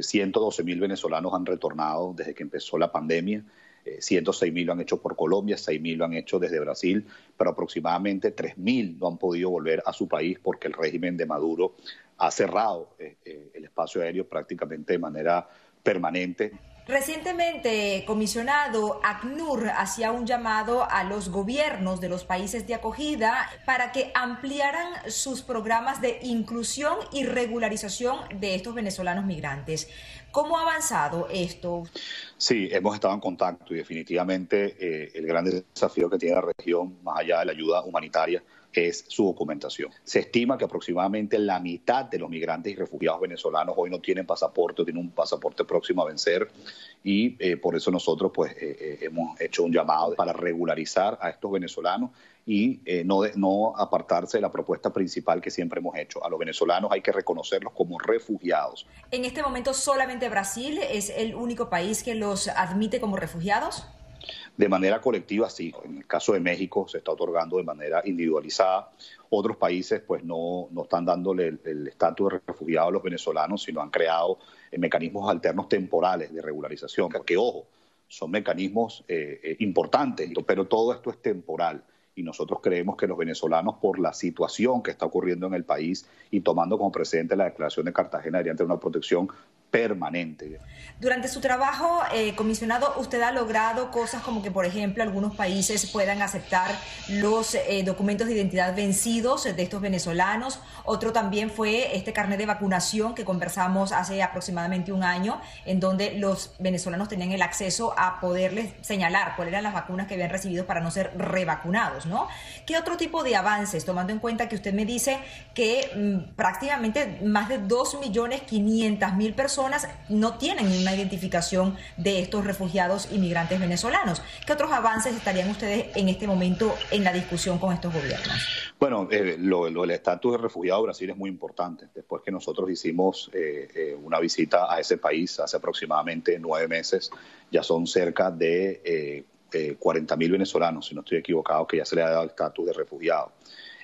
112 eh, mil venezolanos han retornado desde que empezó la pandemia. 106 mil lo han hecho por Colombia, 6 mil lo han hecho desde Brasil, pero aproximadamente 3 mil no han podido volver a su país porque el régimen de Maduro ha cerrado el espacio aéreo prácticamente de manera permanente. Recientemente, comisionado ACNUR hacía un llamado a los gobiernos de los países de acogida para que ampliaran sus programas de inclusión y regularización de estos venezolanos migrantes. ¿Cómo ha avanzado esto? Sí, hemos estado en contacto y definitivamente eh, el gran desafío que tiene la región, más allá de la ayuda humanitaria, es su documentación. Se estima que aproximadamente la mitad de los migrantes y refugiados venezolanos hoy no tienen pasaporte, tienen un pasaporte próximo a vencer y eh, por eso nosotros pues eh, eh, hemos hecho un llamado para regularizar a estos venezolanos y no, no apartarse de la propuesta principal que siempre hemos hecho. A los venezolanos hay que reconocerlos como refugiados. En este momento solamente Brasil es el único país que los admite como refugiados. De manera colectiva, sí. En el caso de México se está otorgando de manera individualizada. Otros países pues no, no están dándole el estatus de refugiado a los venezolanos, sino han creado eh, mecanismos alternos temporales de regularización. Que, ojo, son mecanismos eh, eh, importantes, pero todo esto es temporal y nosotros creemos que los venezolanos, por la situación que está ocurriendo en el país y tomando como precedente la declaración de Cartagena, deberían tener una protección permanente. Durante su trabajo, eh, comisionado, usted ha logrado cosas como que, por ejemplo, algunos países puedan aceptar los eh, documentos de identidad vencidos de estos venezolanos. Otro también fue este carnet de vacunación que conversamos hace aproximadamente un año, en donde los venezolanos tenían el acceso a poderles señalar cuáles eran las vacunas que habían recibido para no ser revacunados, ¿no? ¿Qué otro tipo de avances, tomando en cuenta que usted me dice que mm, prácticamente más de 2.500.000 personas no tienen una identificación de estos refugiados inmigrantes venezolanos. ¿Qué otros avances estarían ustedes en este momento en la discusión con estos gobiernos? Bueno, eh, lo, del estatus de refugiado de Brasil es muy importante. Después que nosotros hicimos eh, eh, una visita a ese país hace aproximadamente nueve meses, ya son cerca de 40 mil venezolanos, si no estoy equivocado, que ya se le ha dado el estatus de refugiado.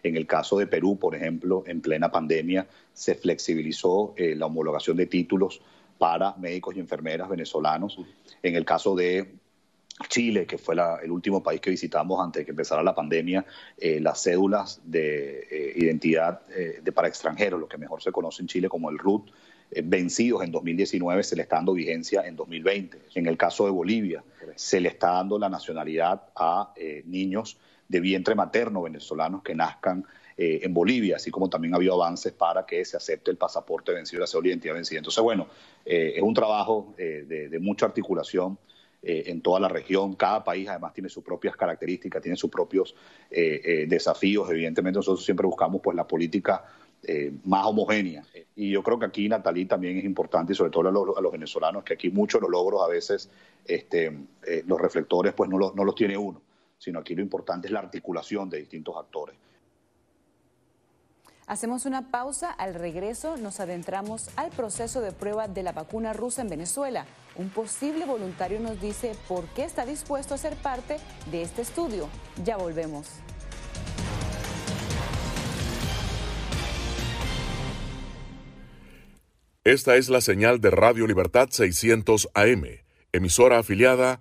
En el caso de Perú, por ejemplo, en plena pandemia se flexibilizó eh, la homologación de títulos para médicos y enfermeras venezolanos. En el caso de Chile, que fue el último país que visitamos antes de que empezara la pandemia, eh, las cédulas de eh, identidad de, para extranjeros, lo que mejor se conoce en Chile como el RUT, vencidos en 2019, se le está dando vigencia en 2020. En el caso de Bolivia, se le está dando la nacionalidad a niños de vientre materno venezolanos que nazcan eh, en Bolivia, así como también ha habido avances para que se acepte el pasaporte vencido, la cédula de identidad vencida. Entonces, bueno, eh, es un trabajo eh, de, mucha articulación en toda la región. Cada país además tiene sus propias características, tiene sus propios desafíos. Evidentemente nosotros siempre buscamos pues la política más homogénea. Y yo creo que aquí, Natalí, también es importante, y sobre todo a los, venezolanos, que aquí muchos de los logros a veces, este, los reflectores, pues no no los tiene uno sino aquí lo importante es la articulación de distintos actores. Hacemos una pausa, al regreso nos adentramos al proceso de prueba de la vacuna rusa en Venezuela. Un posible voluntario nos dice por qué está dispuesto a ser parte de este estudio. Ya volvemos. Esta es la señal de Radio Libertad 600 AM, emisora afiliada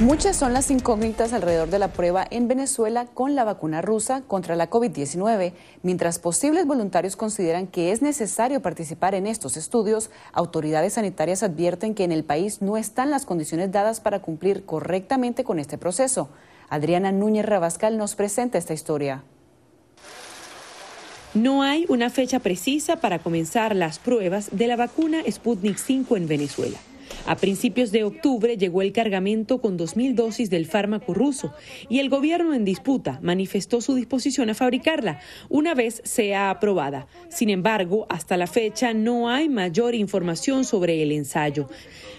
Muchas son las incógnitas alrededor de la prueba en Venezuela con la vacuna rusa contra la COVID-19. Mientras posibles voluntarios consideran que es necesario participar en estos estudios, autoridades sanitarias advierten que en el país no están las condiciones dadas para cumplir correctamente con este proceso. Adriana Núñez Rabascal nos presenta esta historia. No hay una fecha precisa para comenzar las pruebas de la vacuna Sputnik 5 en Venezuela. A principios de octubre llegó el cargamento con 2.000 dosis del fármaco ruso y el gobierno en disputa manifestó su disposición a fabricarla una vez sea aprobada. Sin embargo, hasta la fecha no hay mayor información sobre el ensayo.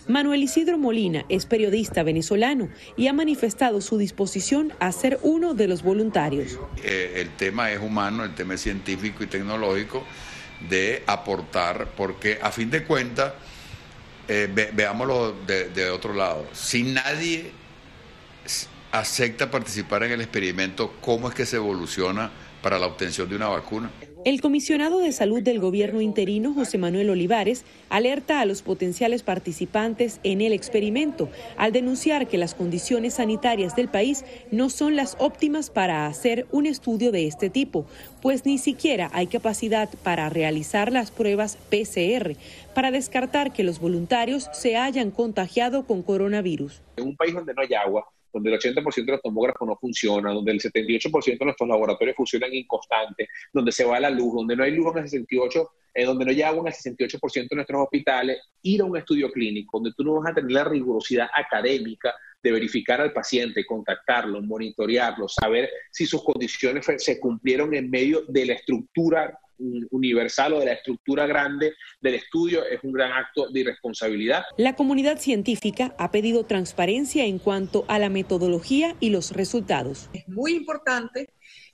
Manuel Isidro Molina es periodista venezolano y ha manifestado su disposición a ser uno de los voluntarios. Eh, el tema es humano, el tema es científico y tecnológico de aportar, porque a fin de cuentas eh, veámoslo de, otro lado. Si nadie acepta participar en el experimento, cómo es que se evoluciona para la obtención de una vacuna. El comisionado de salud del gobierno interino, José Manuel Olivares, alerta a los potenciales participantes en el experimento al denunciar que las condiciones sanitarias del país no son las óptimas para hacer un estudio de este tipo, pues ni siquiera hay capacidad para realizar las pruebas PCR para descartar que los voluntarios se hayan contagiado con coronavirus. En un país donde no hay agua, donde el 80% de los tomógrafos no funciona, donde el 78% de nuestros laboratorios funcionan inconstante, donde se va la luz, donde no hay luz en el 68%, eh, donde no hay agua en el 68% de nuestros hospitales, ir a un estudio clínico donde tú no vas a tener la rigurosidad académica de verificar al paciente, contactarlo, monitorearlo, saber si sus condiciones se cumplieron en medio de la estructura universal o de la estructura grande del estudio es un gran acto de irresponsabilidad. La comunidad científica ha pedido transparencia en cuanto a la metodología y los resultados. Es muy importante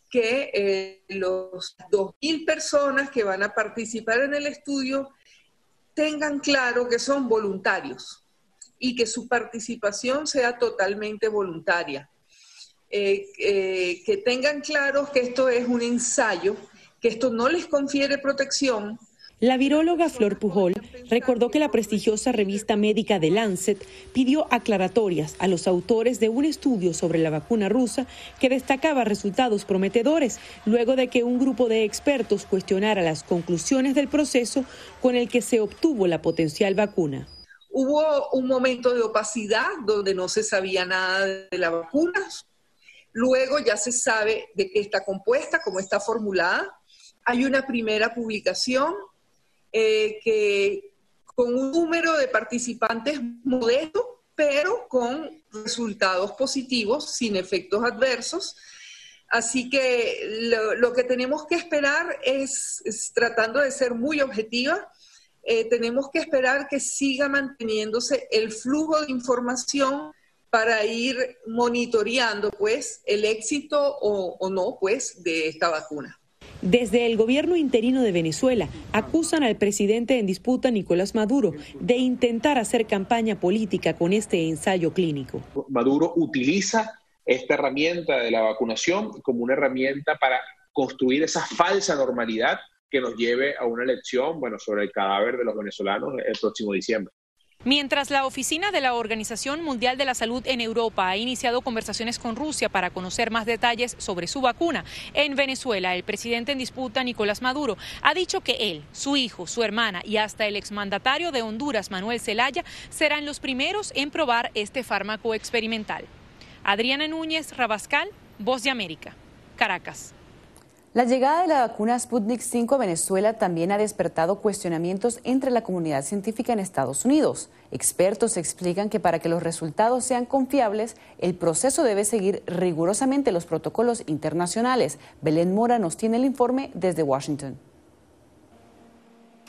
que eh, los 2.000 personas que van a participar en el estudio tengan claro que son voluntarios y que su participación sea totalmente voluntaria. Eh, eh, que tengan claro que esto es un ensayo que esto no les confiere protección. La viróloga Flor Pujol recordó que la prestigiosa revista médica The Lancet pidió aclaratorias a los autores de un estudio sobre la vacuna rusa que destacaba resultados prometedores luego de que un grupo de expertos cuestionara las conclusiones del proceso con el que se obtuvo la potencial vacuna. Hubo un momento de opacidad donde no se sabía nada de la vacuna. Luego ya se sabe de qué está compuesta, cómo está formulada hay una primera publicación eh, que con un número de participantes modesto, pero con resultados positivos, sin efectos adversos. Así que lo, que tenemos que esperar es, tratando de ser muy objetiva, eh, tenemos que esperar que siga manteniéndose el flujo de información para ir monitoreando pues el éxito o, o no pues de esta vacuna. Desde el gobierno interino de Venezuela acusan al presidente en disputa Nicolás Maduro de intentar hacer campaña política con este ensayo clínico. Maduro utiliza esta herramienta de la vacunación como una herramienta para construir esa falsa normalidad que nos lleve a una elección, bueno, sobre el cadáver de los venezolanos el próximo diciembre. Mientras la oficina de la Organización Mundial de la Salud en Europa ha iniciado conversaciones con Rusia para conocer más detalles sobre su vacuna, en Venezuela el presidente en disputa, Nicolás Maduro, ha dicho que él, su hijo, su hermana y hasta el exmandatario de Honduras, Manuel Zelaya, serán los primeros en probar este fármaco experimental. Adriana Núñez Rabascal, Voz de América, Caracas. La llegada de la vacuna Sputnik 5 a Venezuela también ha despertado cuestionamientos entre la comunidad científica en Estados Unidos. Expertos explican que para que los resultados sean confiables, el proceso debe seguir rigurosamente los protocolos internacionales. Belén Mora nos tiene el informe desde Washington.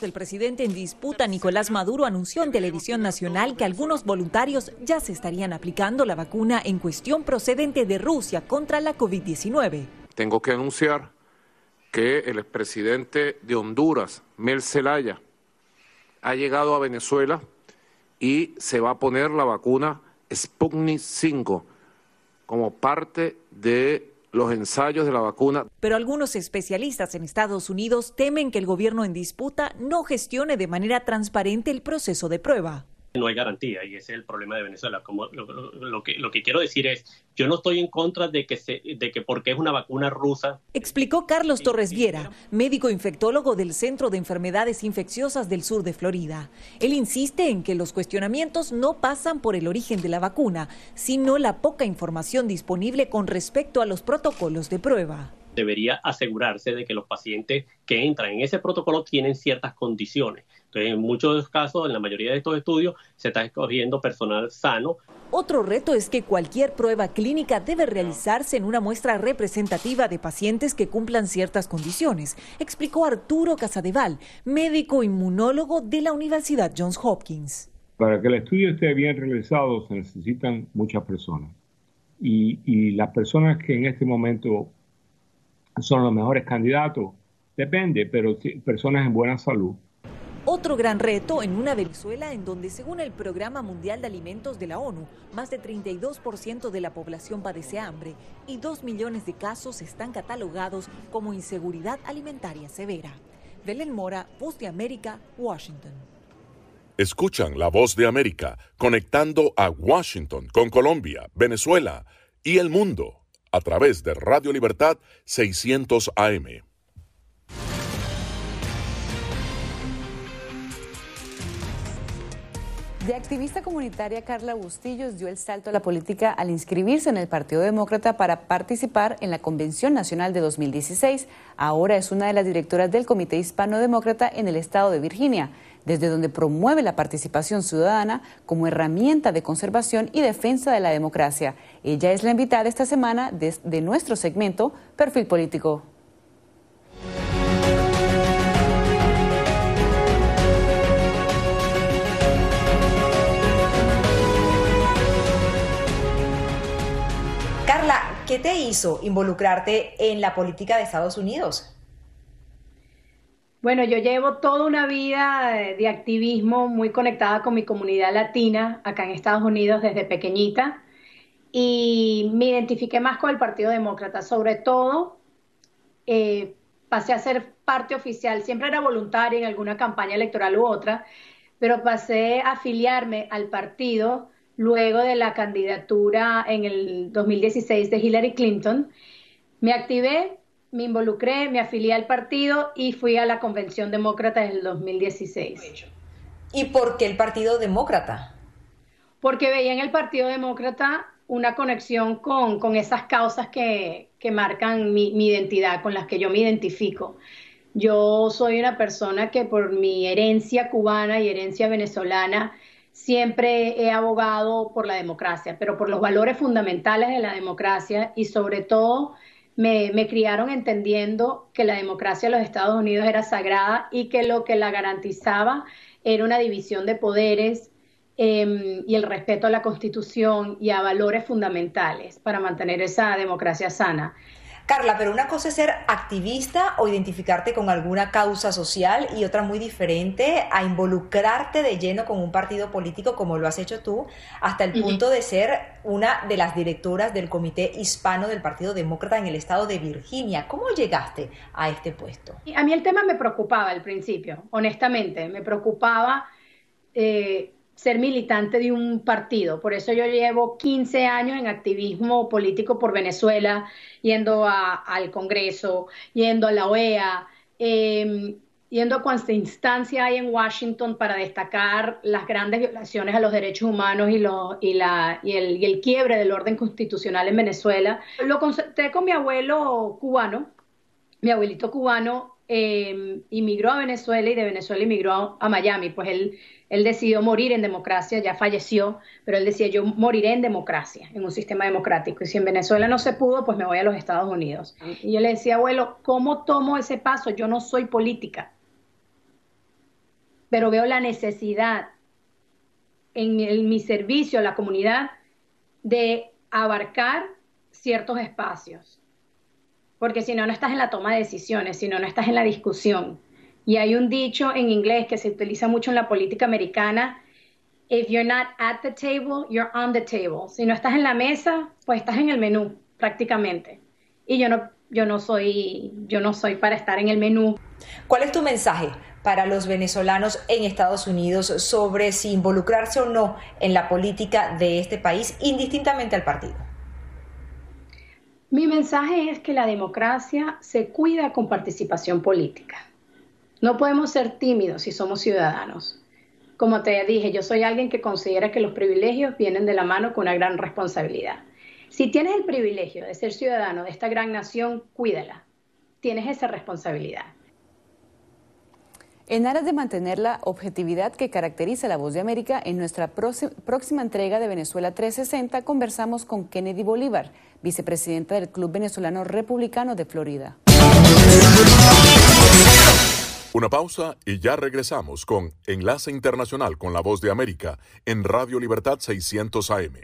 El presidente en disputa, Nicolás Maduro, anunció en televisión nacional que algunos voluntarios ya se estarían aplicando la vacuna en cuestión procedente de Rusia contra la COVID-19. Tengo que anunciar que el expresidente de Honduras, Mel Zelaya, ha llegado a Venezuela y se va a poner la vacuna Sputnik 5 como parte de los ensayos de la vacuna. Pero algunos especialistas en Estados Unidos temen que el gobierno en disputa no gestione de manera transparente el proceso de prueba no hay garantía y ese es el problema de Venezuela. Como lo, que, lo que quiero decir es, yo no estoy en contra de que, se, de que porque es una vacuna rusa. Explicó Carlos Torres Viera, médico infectólogo del Centro de Enfermedades Infecciosas del sur de Florida. Él insiste en que los cuestionamientos no pasan por el origen de la vacuna, sino la poca información disponible con respecto a los protocolos de prueba debería asegurarse de que los pacientes que entran en ese protocolo tienen ciertas condiciones. Entonces, en muchos casos, en la mayoría de estos estudios, se está escogiendo personal sano. Otro reto es que cualquier prueba clínica debe realizarse en una muestra representativa de pacientes que cumplan ciertas condiciones, explicó Arturo Casadeval, médico inmunólogo de la Universidad Johns Hopkins. Para que el estudio esté bien realizado se necesitan muchas personas. Y, y las personas que en este momento son los mejores candidatos. Depende, pero personas en buena salud. Otro gran reto en una Venezuela en donde, según el Programa Mundial de Alimentos de la ONU, más de 32% de la población padece hambre y 2 millones de casos están catalogados como inseguridad alimentaria severa. Belén Mora, Voz de América, Washington. Escuchan la voz de América conectando a Washington con Colombia, Venezuela y el mundo a través de Radio Libertad 600 AM. De activista comunitaria Carla Bustillos dio el salto a la política al inscribirse en el Partido Demócrata para participar en la Convención Nacional de 2016. Ahora es una de las directoras del Comité Hispano Demócrata en el estado de Virginia, desde donde promueve la participación ciudadana como herramienta de conservación y defensa de la democracia. Ella es la invitada esta semana de, de nuestro segmento Perfil Político. ¿Qué te hizo involucrarte en la política de Estados Unidos? Bueno, yo llevo toda una vida de activismo muy conectada con mi comunidad latina acá en Estados Unidos desde pequeñita y me identifiqué más con el Partido Demócrata, sobre todo eh, pasé a ser parte oficial, siempre era voluntaria en alguna campaña electoral u otra, pero pasé a afiliarme al partido luego de la candidatura en el 2016 de Hillary Clinton. Me activé, me involucré, me afilié al partido y fui a la Convención Demócrata en el 2016. ¿Y por qué el Partido Demócrata? Porque veía en el Partido Demócrata una conexión con, con esas causas que, que marcan mi, mi identidad, con las que yo me identifico. Yo soy una persona que por mi herencia cubana y herencia venezolana siempre he abogado por la democracia, pero por los valores fundamentales de la democracia y sobre todo me, me, criaron entendiendo que la democracia de los Estados Unidos era sagrada y que lo que la garantizaba era una división de poderes eh, y el respeto a la Constitución y a valores fundamentales para mantener esa democracia sana. Carla, pero una cosa es ser activista o identificarte con alguna causa social y otra muy diferente a involucrarte de lleno con un partido político como lo has hecho tú, hasta el punto de ser una de las directoras del Comité Hispano del Partido Demócrata en el estado de Virginia. ¿Cómo llegaste a este puesto? A mí el tema me preocupaba al principio, honestamente, me preocupaba. Eh, ser militante de un partido. Por eso yo llevo 15 años en activismo político por Venezuela, yendo a, al Congreso, yendo a la OEA, eh, yendo a cuánta instancia hay en Washington para destacar las grandes violaciones a los derechos humanos y, lo, y, la, y, el, y el quiebre del orden constitucional en Venezuela. Lo consulté con mi abuelo cubano, mi abuelito cubano eh, inmigró a Venezuela y de Venezuela inmigró a, a Miami, pues él él decidió morir en democracia, ya falleció, pero él decía, yo moriré en democracia, en un sistema democrático. Y si en Venezuela no se pudo, pues me voy a los Estados Unidos. Y yo le decía, abuelo, ¿cómo tomo ese paso? Yo no soy política, pero veo la necesidad en, el, mi servicio a la comunidad de abarcar ciertos espacios. Porque si no, no estás en la toma de decisiones, si no, no estás en la discusión. Y hay un dicho en inglés que se utiliza mucho en la política americana, if you're not at the table, you're on the table. Si no estás en la mesa, pues estás en el menú prácticamente. Y yo no yo no soy yo no soy para estar en el menú. ¿Cuál es tu mensaje para los venezolanos en Estados Unidos sobre si involucrarse o no en la política de este país indistintamente al partido? Mi mensaje es que la democracia se cuida con participación política. No podemos ser tímidos si somos ciudadanos. Como te dije, yo soy alguien que considera que los privilegios vienen de la mano con una gran responsabilidad. Si tienes el privilegio de ser ciudadano de esta gran nación, cuídala. Tienes esa responsabilidad. En aras de mantener la objetividad que caracteriza la voz de América, en nuestra próxima entrega de Venezuela 360 conversamos con Kennedy Bolívar, vicepresidenta del Club Venezolano Republicano de Florida. Una pausa y ya regresamos con Enlace Internacional con la Voz de América en Radio Libertad 600 AM.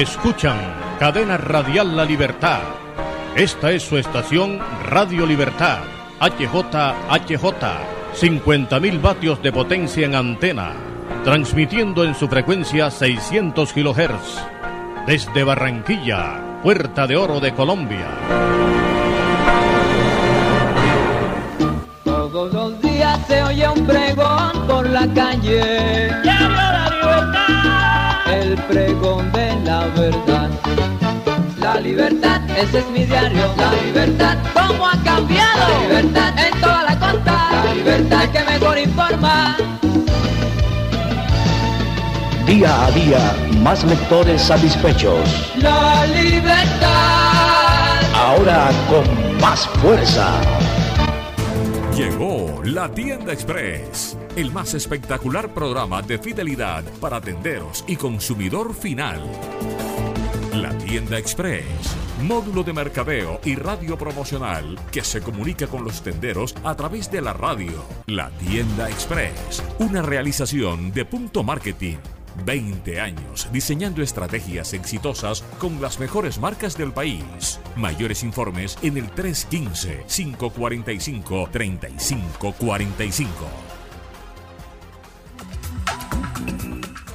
Escuchan Cadena Radial La Libertad. Esta es su estación Radio Libertad, HJHJ, 50.000 vatios de potencia en antena, transmitiendo en su frecuencia 600 kHz. Desde Barranquilla, Puerta de Oro de Colombia. Libertad, ese es mi diario. La libertad, ¿cómo ha cambiado? La libertad en toda la costa. La libertad que mejor informa. Día a día, más lectores satisfechos. La libertad. Ahora con más fuerza. Llegó la tienda express, el más espectacular programa de fidelidad para tenderos y consumidor final. La tienda express, módulo de mercadeo y radio promocional que se comunica con los tenderos a través de la radio. La tienda express, una realización de punto marketing. 20 años diseñando estrategias exitosas con las mejores marcas del país. Mayores informes en el 315-545-3545.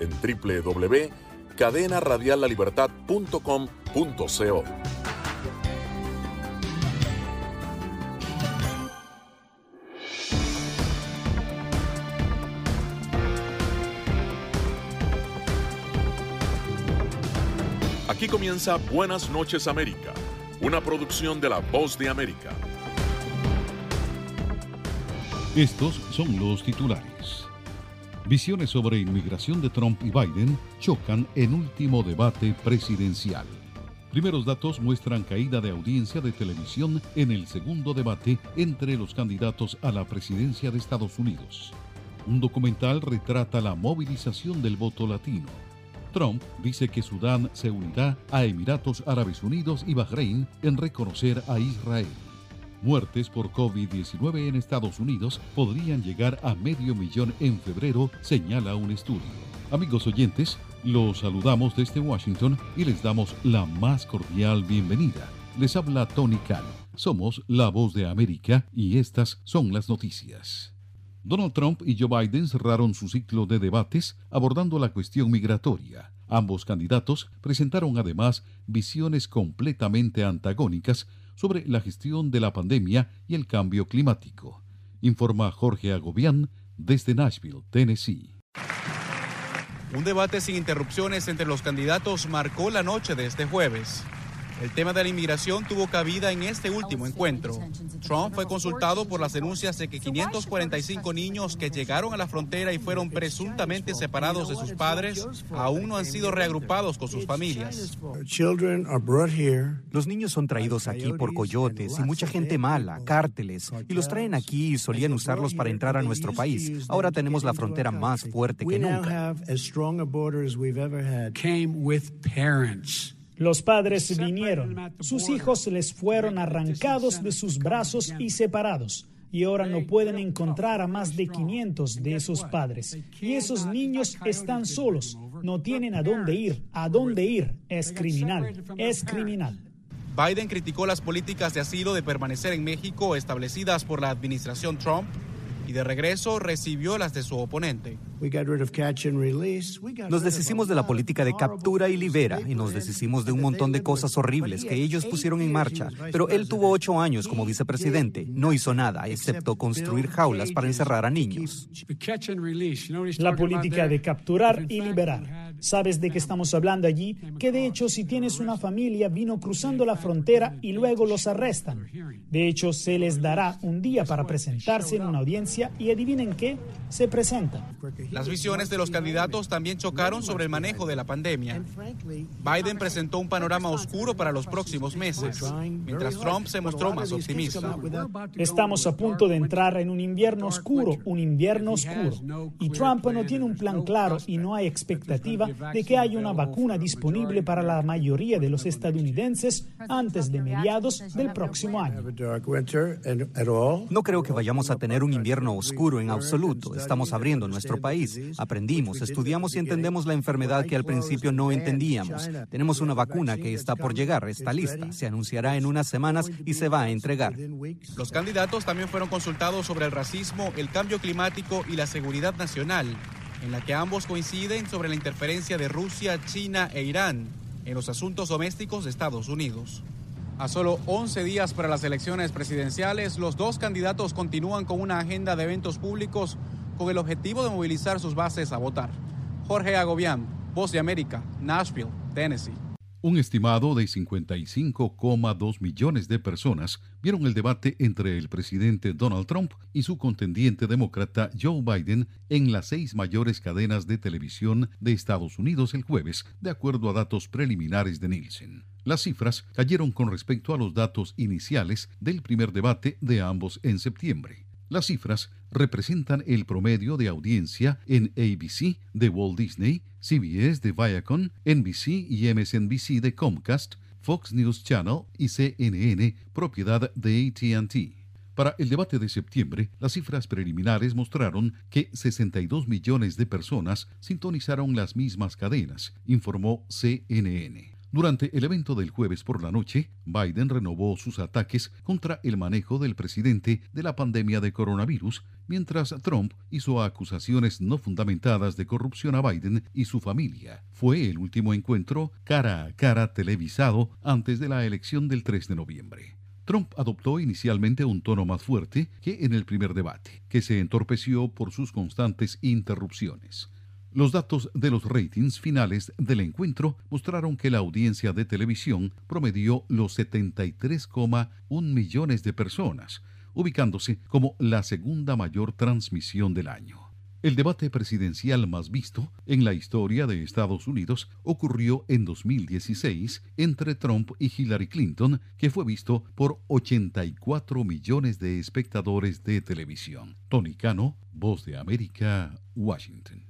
en www.cadenaradiallalibertad.com.co. Aquí comienza Buenas noches América, una producción de La Voz de América. Estos son los titulares. Visiones sobre inmigración de Trump y Biden chocan en último debate presidencial. Primeros datos muestran caída de audiencia de televisión en el segundo debate entre los candidatos a la presidencia de Estados Unidos. Un documental retrata la movilización del voto latino. Trump dice que Sudán se unirá a Emiratos Árabes Unidos y Bahrein en reconocer a Israel. Muertes por COVID-19 en Estados Unidos podrían llegar a medio millón en febrero, señala un estudio. Amigos oyentes, los saludamos desde Washington y les damos la más cordial bienvenida. Les habla Tony Cano. Somos la voz de América y estas son las noticias. Donald Trump y Joe Biden cerraron su ciclo de debates abordando la cuestión migratoria. Ambos candidatos presentaron además visiones completamente antagónicas sobre la gestión de la pandemia y el cambio climático. Informa Jorge Agobián desde Nashville, Tennessee. Un debate sin interrupciones entre los candidatos marcó la noche de este jueves. El tema de la inmigración tuvo cabida en este último encuentro. Trump fue consultado por las denuncias de que 545 niños que llegaron a la frontera y fueron presuntamente separados de sus padres aún no han sido reagrupados con sus familias. Los niños son traídos aquí por coyotes y mucha gente mala, cárteles, y los traen aquí y solían usarlos para entrar a nuestro país. Ahora tenemos la frontera más fuerte que nunca. Los padres vinieron, sus hijos les fueron arrancados de sus brazos y separados, y ahora no pueden encontrar a más de 500 de esos padres. Y esos niños están solos, no tienen a dónde ir, a dónde ir. Es criminal, es criminal. Biden criticó las políticas de asilo de permanecer en México establecidas por la administración Trump y de regreso recibió las de su oponente. Nos deshicimos de la política de captura y libera y nos deshicimos de un montón de cosas horribles que ellos pusieron en marcha. Pero él tuvo ocho años como vicepresidente. No hizo nada excepto construir jaulas para encerrar a niños. La política de capturar y liberar. ¿Sabes de qué estamos hablando allí? Que de hecho si tienes una familia vino cruzando la frontera y luego los arrestan. De hecho se les dará un día para presentarse en una audiencia y adivinen qué, se presentan. Las visiones de los candidatos también chocaron sobre el manejo de la pandemia. Biden presentó un panorama oscuro para los próximos meses, mientras Trump se mostró más optimista. Estamos a punto de entrar en un invierno oscuro, un invierno oscuro. Y Trump no tiene un plan claro y no hay expectativa de que haya una vacuna disponible para la mayoría de los estadounidenses antes de mediados del próximo año. No creo que vayamos a tener un invierno oscuro en absoluto. Estamos abriendo nuestro país. Aprendimos, estudiamos y entendemos la enfermedad que al principio no entendíamos. Tenemos una vacuna que está por llegar, está lista. Se anunciará en unas semanas y se va a entregar. Los candidatos también fueron consultados sobre el racismo, el cambio climático y la seguridad nacional, en la que ambos coinciden sobre la interferencia de Rusia, China e Irán en los asuntos domésticos de Estados Unidos. A solo 11 días para las elecciones presidenciales, los dos candidatos continúan con una agenda de eventos públicos con el objetivo de movilizar sus bases a votar. Jorge Agobián, Voz de América, Nashville, Tennessee. Un estimado de 55,2 millones de personas vieron el debate entre el presidente Donald Trump y su contendiente demócrata Joe Biden en las seis mayores cadenas de televisión de Estados Unidos el jueves, de acuerdo a datos preliminares de Nielsen. Las cifras cayeron con respecto a los datos iniciales del primer debate de ambos en septiembre. Las cifras representan el promedio de audiencia en ABC de Walt Disney, CBS de Viacom, NBC y MSNBC de Comcast, Fox News Channel y CNN, propiedad de ATT. Para el debate de septiembre, las cifras preliminares mostraron que 62 millones de personas sintonizaron las mismas cadenas, informó CNN. Durante el evento del jueves por la noche, Biden renovó sus ataques contra el manejo del presidente de la pandemia de coronavirus, mientras Trump hizo acusaciones no fundamentadas de corrupción a Biden y su familia. Fue el último encuentro cara a cara televisado antes de la elección del 3 de noviembre. Trump adoptó inicialmente un tono más fuerte que en el primer debate, que se entorpeció por sus constantes interrupciones. Los datos de los ratings finales del encuentro mostraron que la audiencia de televisión promedió los 73,1 millones de personas, ubicándose como la segunda mayor transmisión del año. El debate presidencial más visto en la historia de Estados Unidos ocurrió en 2016 entre Trump y Hillary Clinton, que fue visto por 84 millones de espectadores de televisión. Tony Cano, Voz de América, Washington.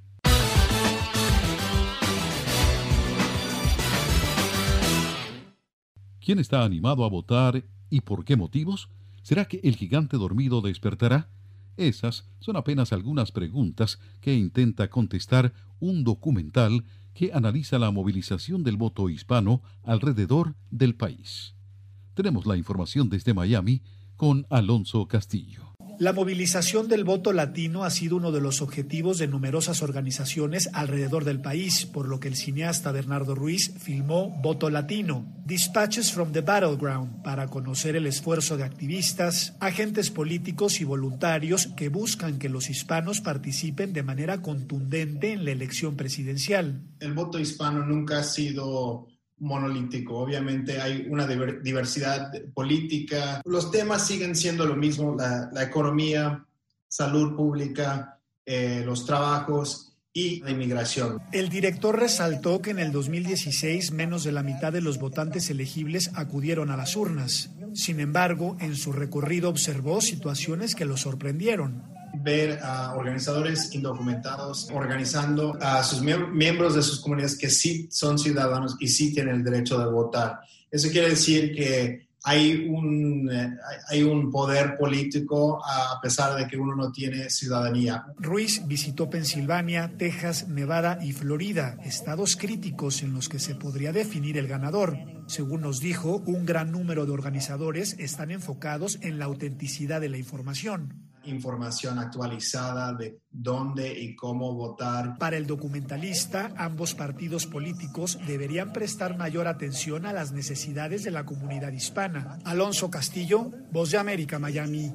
¿Quién está animado a votar y por qué motivos? ¿Será que el gigante dormido despertará? Esas son apenas algunas preguntas que intenta contestar un documental que analiza la movilización del voto hispano alrededor del país. Tenemos la información desde Miami con Alonso Castillo. La movilización del voto latino ha sido uno de los objetivos de numerosas organizaciones alrededor del país, por lo que el cineasta Bernardo Ruiz filmó Voto Latino, Dispatches from the Battleground, para conocer el esfuerzo de activistas, agentes políticos y voluntarios que buscan que los hispanos participen de manera contundente en la elección presidencial. El voto hispano nunca ha sido monolítico. Obviamente hay una diversidad política. Los temas siguen siendo lo mismo, la, economía, salud pública, eh, los trabajos y la inmigración. El director resaltó que en el 2016 menos de la mitad de los votantes elegibles acudieron a las urnas. Sin embargo, en su recorrido observó situaciones que lo sorprendieron ver a organizadores indocumentados organizando a sus miembros de sus comunidades que sí son ciudadanos y sí tienen el derecho de votar. Eso quiere decir que hay un, eh, hay un poder político a pesar de que uno no tiene ciudadanía. Ruiz visitó Pensilvania, Texas, Nevada y Florida, estados críticos en los que se podría definir el ganador. Según nos dijo, un gran número de organizadores están enfocados en la autenticidad de la información información actualizada de dónde y cómo votar. Para el documentalista, ambos partidos políticos deberían prestar mayor atención a las necesidades de la comunidad hispana. Alonso Castillo, Voz de América, Miami.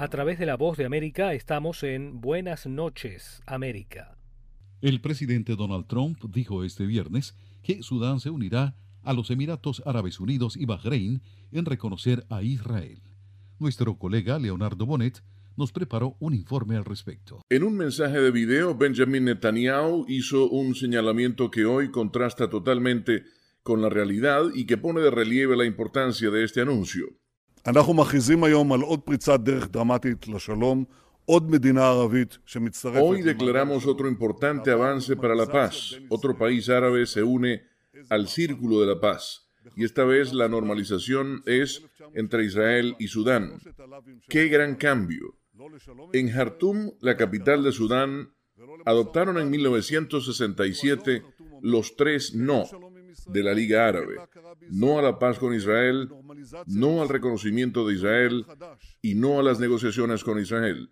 A través de la voz de América estamos en Buenas noches, América. El presidente Donald Trump dijo este viernes que Sudán se unirá a los Emiratos Árabes Unidos y Bahrein en reconocer a Israel. Nuestro colega Leonardo Bonet nos preparó un informe al respecto. En un mensaje de video, Benjamin Netanyahu hizo un señalamiento que hoy contrasta totalmente con la realidad y que pone de relieve la importancia de este anuncio. Hoy declaramos otro importante avance para la paz. Otro país árabe se une al círculo de la paz. Y esta vez la normalización es entre Israel y Sudán. ¡Qué gran cambio! En Jartum, la capital de Sudán, adoptaron en 1967 los tres no de la Liga Árabe. No a la paz con Israel, no al reconocimiento de Israel y no a las negociaciones con Israel.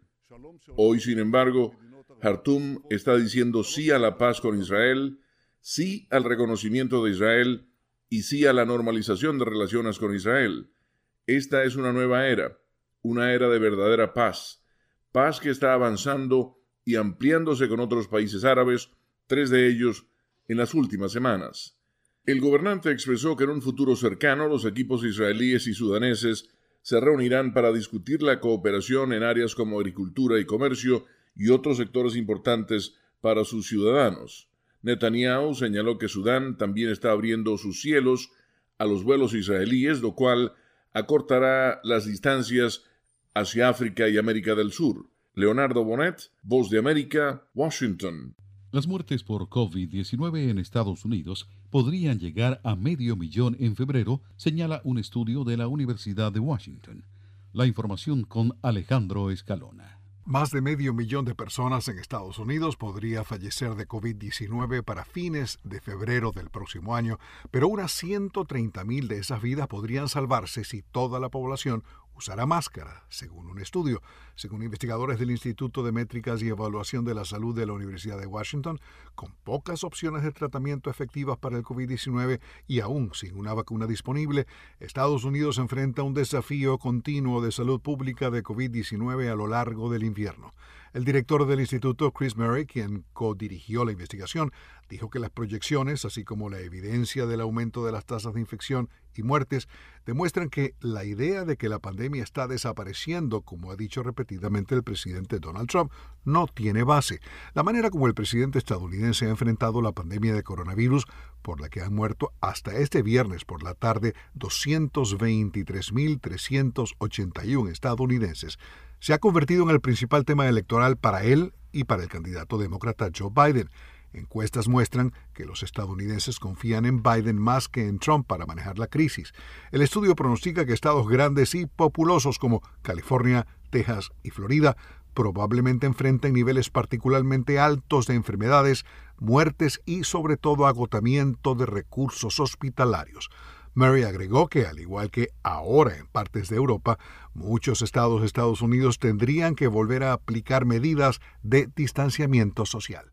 Hoy, sin embargo, Jartum está diciendo sí a la paz con Israel, sí al reconocimiento de Israel y sí a la normalización de relaciones con Israel. Esta es una nueva era, una era de verdadera paz, paz que está avanzando y ampliándose con otros países árabes, tres de ellos en las últimas semanas. El gobernante expresó que en un futuro cercano los equipos israelíes y sudaneses se reunirán para discutir la cooperación en áreas como agricultura y comercio y otros sectores importantes para sus ciudadanos. Netanyahu señaló que Sudán también está abriendo sus cielos a los vuelos israelíes, lo cual acortará las distancias hacia África y América del Sur. Leonardo Bonet, Voz de América, Washington. Las muertes por COVID-19 en Estados Unidos podrían llegar a medio millón en febrero, señala un estudio de la Universidad de Washington. La información con Alejandro Escalona. Más de medio millón de personas en Estados Unidos podría fallecer de COVID-19 para fines de febrero del próximo año, pero unas 130 mil de esas vidas podrían salvarse si toda la población usará máscara, según un estudio. Según investigadores del Instituto de Métricas y Evaluación de la Salud de la Universidad de Washington, con pocas opciones de tratamiento efectivas para el COVID-19 y aún sin una vacuna disponible, Estados Unidos enfrenta un desafío continuo de salud pública de COVID-19 a lo largo del invierno. El director del instituto, Chris Murray, quien codirigió la investigación, dijo que las proyecciones, así como la evidencia del aumento de las tasas de infección y muertes, demuestran que la idea de que la pandemia está desapareciendo, como ha dicho repetidamente el presidente Donald Trump, no tiene base. La manera como el presidente estadounidense ha enfrentado la pandemia de coronavirus, por la que han muerto hasta este viernes por la tarde 223.381 estadounidenses, se ha convertido en el principal tema electoral para él y para el candidato demócrata Joe Biden. Encuestas muestran que los estadounidenses confían en Biden más que en Trump para manejar la crisis. El estudio pronostica que estados grandes y populosos como California, Texas y Florida probablemente enfrenten niveles particularmente altos de enfermedades, muertes y sobre todo agotamiento de recursos hospitalarios. Murray agregó que, al igual que ahora en partes de Europa, muchos estados de Estados Unidos tendrían que volver a aplicar medidas de distanciamiento social.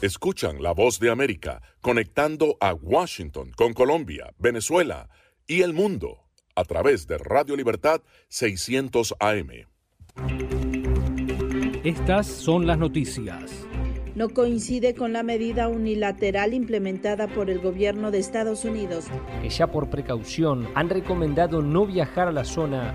Escuchan la voz de América conectando a Washington con Colombia, Venezuela y el mundo a través de Radio Libertad 600 AM. Estas son las noticias. No coincide con la medida unilateral implementada por el gobierno de Estados Unidos. Que ya por precaución han recomendado no viajar a la zona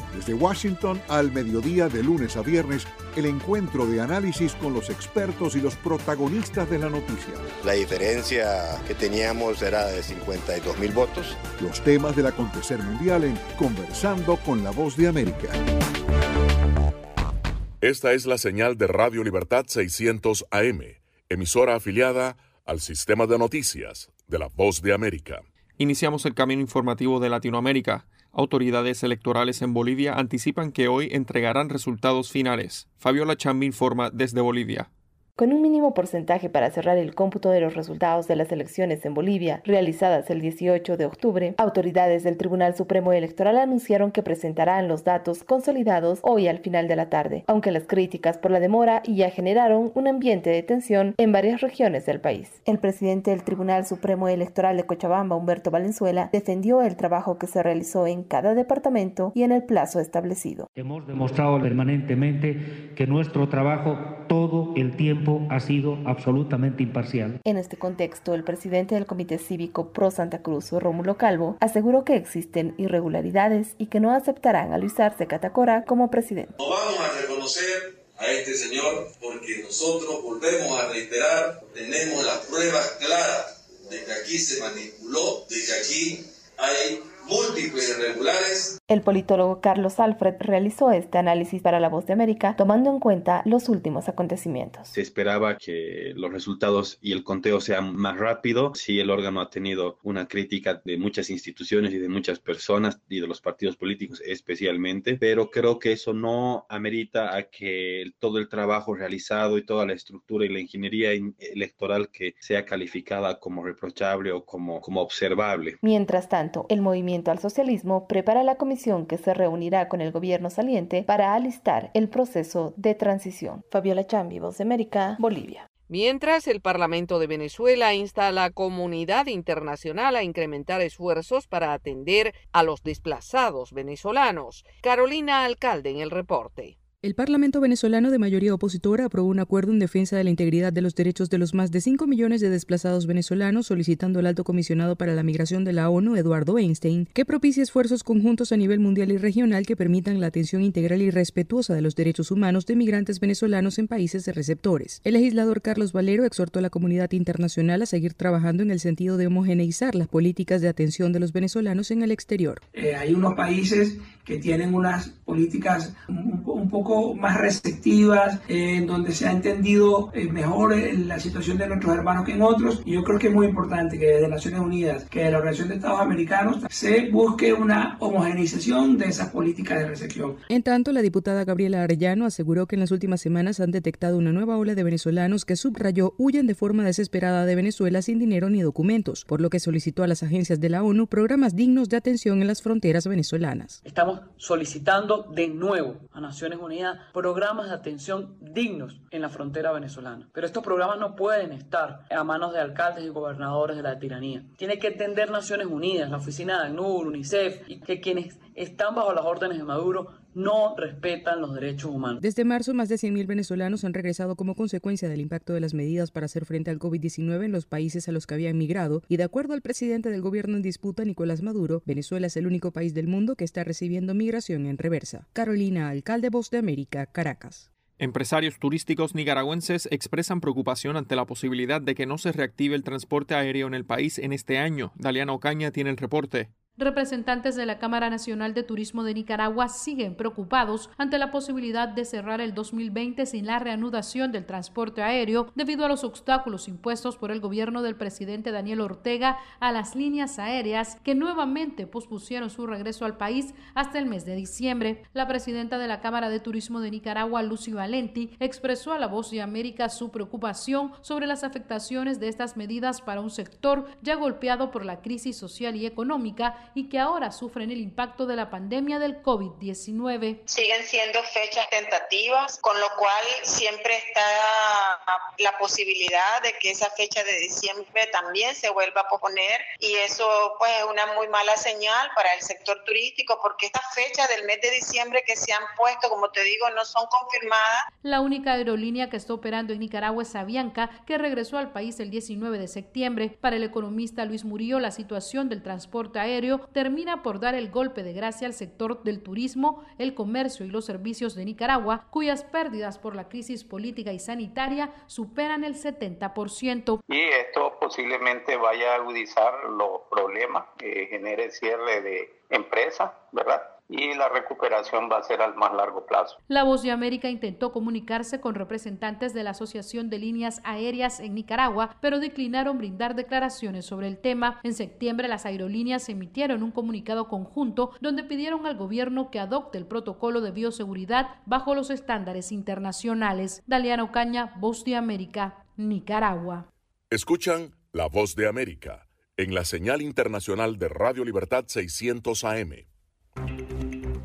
Desde Washington al mediodía de lunes a viernes, el encuentro de análisis con los expertos y los protagonistas de la noticia. La diferencia que teníamos era de 52 mil votos. Los temas del acontecer mundial en Conversando con la Voz de América. Esta es la señal de Radio Libertad 600 AM emisora afiliada al sistema de noticias de la Voz de América. Iniciamos el camino informativo de Latinoamérica. Autoridades electorales en Bolivia anticipan que hoy entregarán resultados finales. Fabiola Chambi informa desde Bolivia. Con un mínimo porcentaje para cerrar el cómputo de los resultados de las elecciones en Bolivia, realizadas el 18 de octubre, autoridades del Tribunal Supremo Electoral anunciaron que presentarán los datos consolidados hoy al final de la tarde, aunque las críticas por la demora ya generaron un ambiente de tensión en varias regiones del país. El presidente del Tribunal Supremo Electoral de Cochabamba, Humberto Valenzuela, defendió el trabajo que se realizó en cada departamento y en el plazo establecido. Hemos demostrado permanentemente que nuestro trabajo todo el tiempo ha sido absolutamente imparcial. En este contexto, el presidente del Comité Cívico Pro Santa Cruz, Rómulo Calvo, aseguró que existen irregularidades y que no aceptarán a Luis Arce Catacora como presidente. No vamos a reconocer a este señor porque nosotros volvemos a reiterar, tenemos las pruebas claras de que aquí se manipuló, de que aquí hay múltiples irregulares. El politólogo Carlos Alfred realizó este análisis para La Voz de América tomando en cuenta los últimos acontecimientos. Se esperaba que los resultados y el conteo sean más rápido. Sí, el órgano ha tenido una crítica de muchas instituciones y de muchas personas y de los partidos políticos especialmente, pero creo que eso no amerita a que todo el trabajo realizado y toda la estructura y la ingeniería electoral que sea calificada como reprochable o como, como observable. Mientras tanto, el movimiento al socialismo prepara la comisión que se reunirá con el gobierno saliente para alistar el proceso de transición. Fabiola Chambi, Voz de América, Bolivia. Mientras, el Parlamento de Venezuela insta a la comunidad internacional a incrementar esfuerzos para atender a los desplazados venezolanos. Carolina Alcalde en el reporte. El Parlamento venezolano de mayoría opositora aprobó un acuerdo en defensa de la integridad de los derechos de los más de 5 millones de desplazados venezolanos, solicitando al alto comisionado para la migración de la ONU, Eduardo Einstein, que propicie esfuerzos conjuntos a nivel mundial y regional que permitan la atención integral y respetuosa de los derechos humanos de migrantes venezolanos en países de receptores. El legislador Carlos Valero exhortó a la comunidad internacional a seguir trabajando en el sentido de homogeneizar las políticas de atención de los venezolanos en el exterior. Eh, hay unos países que tienen unas políticas un, un poco más receptivas, eh, en donde se ha entendido eh, mejor eh, la situación de nuestros hermanos que en otros. Y yo creo que es muy importante que desde Naciones Unidas, que de la Organización de Estados Americanos, se busque una homogeneización de esas políticas de recepción. En tanto, la diputada Gabriela Arellano aseguró que en las últimas semanas han detectado una nueva ola de venezolanos que subrayó huyen de forma desesperada de Venezuela sin dinero ni documentos, por lo que solicitó a las agencias de la ONU programas dignos de atención en las fronteras venezolanas. Estamos solicitando de nuevo a Naciones Unidas programas de atención dignos en la frontera venezolana. Pero estos programas no pueden estar a manos de alcaldes y gobernadores de la tiranía. Tiene que entender Naciones Unidas, la oficina de ACNUR, UNICEF, y que quienes están bajo las órdenes de Maduro no respetan los derechos humanos. Desde marzo, más de 100.000 venezolanos han regresado como consecuencia del impacto de las medidas para hacer frente al COVID-19 en los países a los que habían migrado y de acuerdo al presidente del gobierno en disputa, Nicolás Maduro, Venezuela es el único país del mundo que está recibiendo migración en reversa. Carolina, alcalde Voz de América, Caracas. Empresarios turísticos nicaragüenses expresan preocupación ante la posibilidad de que no se reactive el transporte aéreo en el país en este año. Daliana Ocaña tiene el reporte. Representantes de la Cámara Nacional de Turismo de Nicaragua siguen preocupados ante la posibilidad de cerrar el 2020 sin la reanudación del transporte aéreo debido a los obstáculos impuestos por el gobierno del presidente Daniel Ortega a las líneas aéreas que nuevamente pospusieron su regreso al país hasta el mes de diciembre. La presidenta de la Cámara de Turismo de Nicaragua, Lucy Valenti, expresó a la Voz de América su preocupación sobre las afectaciones de estas medidas para un sector ya golpeado por la crisis social y económica y que ahora sufren el impacto de la pandemia del COVID-19. Siguen siendo fechas tentativas, con lo cual siempre está la posibilidad de que esa fecha de diciembre también se vuelva a posponer y eso pues es una muy mala señal para el sector turístico porque estas fechas del mes de diciembre que se han puesto, como te digo, no son confirmadas. La única aerolínea que está operando en Nicaragua es Avianca, que regresó al país el 19 de septiembre. Para el economista Luis Murillo, la situación del transporte aéreo termina por dar el golpe de gracia al sector del turismo, el comercio y los servicios de Nicaragua, cuyas pérdidas por la crisis política y sanitaria superan el 70%. Y esto posiblemente vaya a agudizar los problemas, que genere cierre de empresas, ¿verdad? Y la recuperación va a ser al más largo plazo. La Voz de América intentó comunicarse con representantes de la Asociación de Líneas Aéreas en Nicaragua, pero declinaron brindar declaraciones sobre el tema. En septiembre las aerolíneas emitieron un comunicado conjunto donde pidieron al gobierno que adopte el protocolo de bioseguridad bajo los estándares internacionales. Daliano Caña, Voz de América, Nicaragua. Escuchan La Voz de América en la señal internacional de Radio Libertad 600 AM.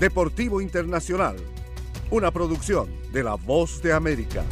Deportivo Internacional, una producción de La Voz de América.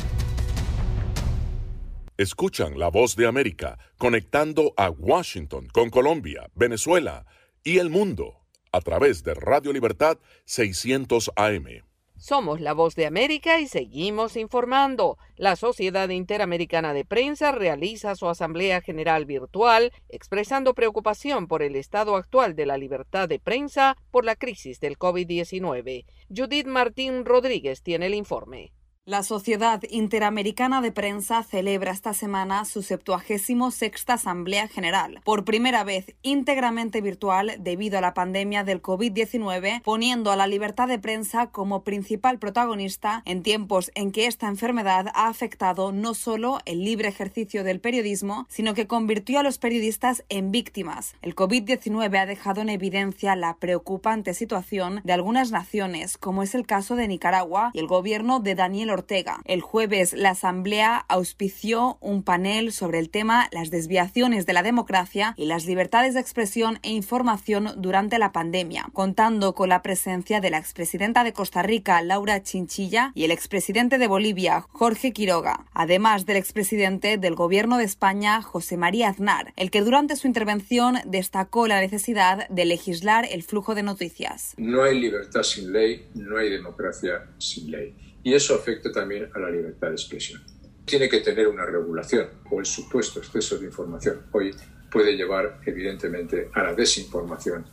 Escuchan La Voz de América conectando a Washington con Colombia, Venezuela y el mundo a través de Radio Libertad 600 AM. Somos la voz de América y seguimos informando. La Sociedad Interamericana de Prensa realiza su Asamblea General Virtual expresando preocupación por el estado actual de la libertad de prensa por la crisis del COVID-19. Judith Martín Rodríguez tiene el informe. La Sociedad Interamericana de Prensa celebra esta semana su 76 Asamblea General, por primera vez íntegramente virtual debido a la pandemia del COVID-19, poniendo a la libertad de prensa como principal protagonista en tiempos en que esta enfermedad ha afectado no solo el libre ejercicio del periodismo, sino que convirtió a los periodistas en víctimas. El COVID-19 ha dejado en evidencia la preocupante situación de algunas naciones, como es el caso de Nicaragua y el gobierno de Daniel Ortega. El jueves, la Asamblea auspició un panel sobre el tema las desviaciones de la democracia y las libertades de expresión e información durante la pandemia, contando con la presencia de la expresidenta de Costa Rica, Laura Chinchilla, y el expresidente de Bolivia, Jorge Quiroga, además del expresidente del Gobierno de España, José María Aznar, el que durante su intervención destacó la necesidad de legislar el flujo de noticias. No hay libertad sin ley, no hay democracia sin ley y eso afecta también a la libertad de expresión. Tiene que tener una regulación o el supuesto exceso de información hoy puede llevar evidentemente a la desinformación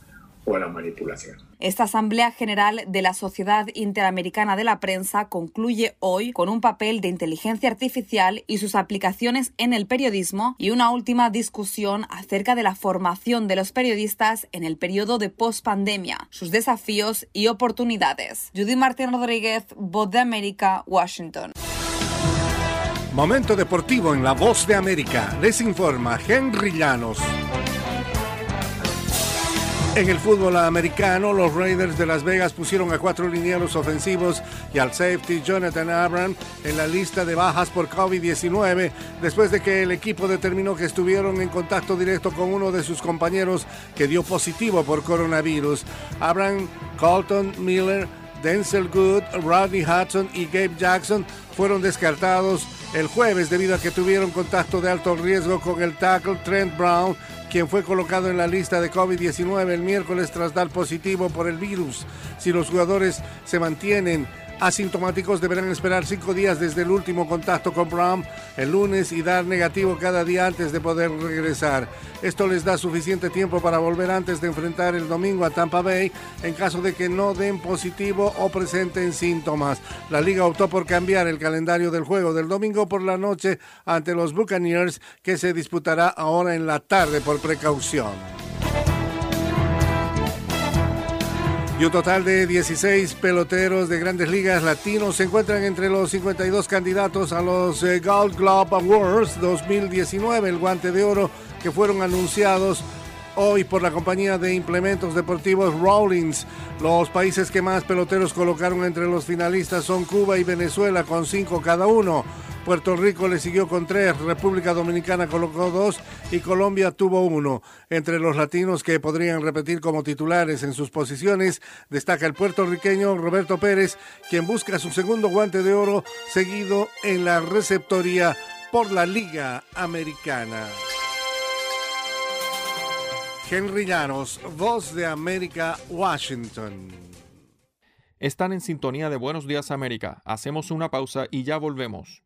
o a la manipulación. Esta Asamblea General de la Sociedad Interamericana de la Prensa concluye hoy con un papel de inteligencia artificial y sus aplicaciones en el periodismo y una última discusión acerca de la formación de los periodistas en el periodo de pospandemia, sus desafíos y oportunidades. Judy Martín Rodríguez, Voz de América, Washington. Momento deportivo en La Voz de América. Les informa Henry Llanos. En el fútbol americano, los Raiders de Las Vegas pusieron a cuatro linieros ofensivos y al safety Jonathan Abram en la lista de bajas por COVID-19 después de que el equipo determinó que estuvieron en contacto directo con uno de sus compañeros que dio positivo por coronavirus. Abram, Colton Miller, Denzel Good, Rodney Hudson y Gabe Jackson fueron descartados el jueves debido a que tuvieron contacto de alto riesgo con el tackle Trent Brown quien fue colocado en la lista de COVID-19 el miércoles tras dar positivo por el virus. Si los jugadores se mantienen asintomáticos deberán esperar cinco días desde el último contacto con Brown el lunes y dar negativo cada día antes de poder regresar. Esto les da suficiente tiempo para volver antes de enfrentar el domingo a Tampa Bay en caso de que no den positivo o presenten síntomas. La liga optó por cambiar el calendario del juego del domingo por la noche ante los Buccaneers que se disputará ahora en la tarde por precaución. Y un total de 16 peloteros de grandes ligas latinos se encuentran entre los 52 candidatos a los eh, Gold Glove Awards 2019, el guante de oro que fueron anunciados hoy por la compañía de implementos deportivos Rawlings. Los países que más peloteros colocaron entre los finalistas son Cuba y Venezuela con cinco cada uno. Puerto Rico le siguió con tres, República Dominicana colocó dos y Colombia tuvo uno. Entre los latinos que podrían repetir como titulares en sus posiciones destaca el puertorriqueño Roberto Pérez, quien busca su segundo guante de oro seguido en la receptoría por la Liga Americana. Henry Llanos, Voz de América, Washington. Están en sintonía de Buenos Días América. Hacemos una pausa y ya volvemos.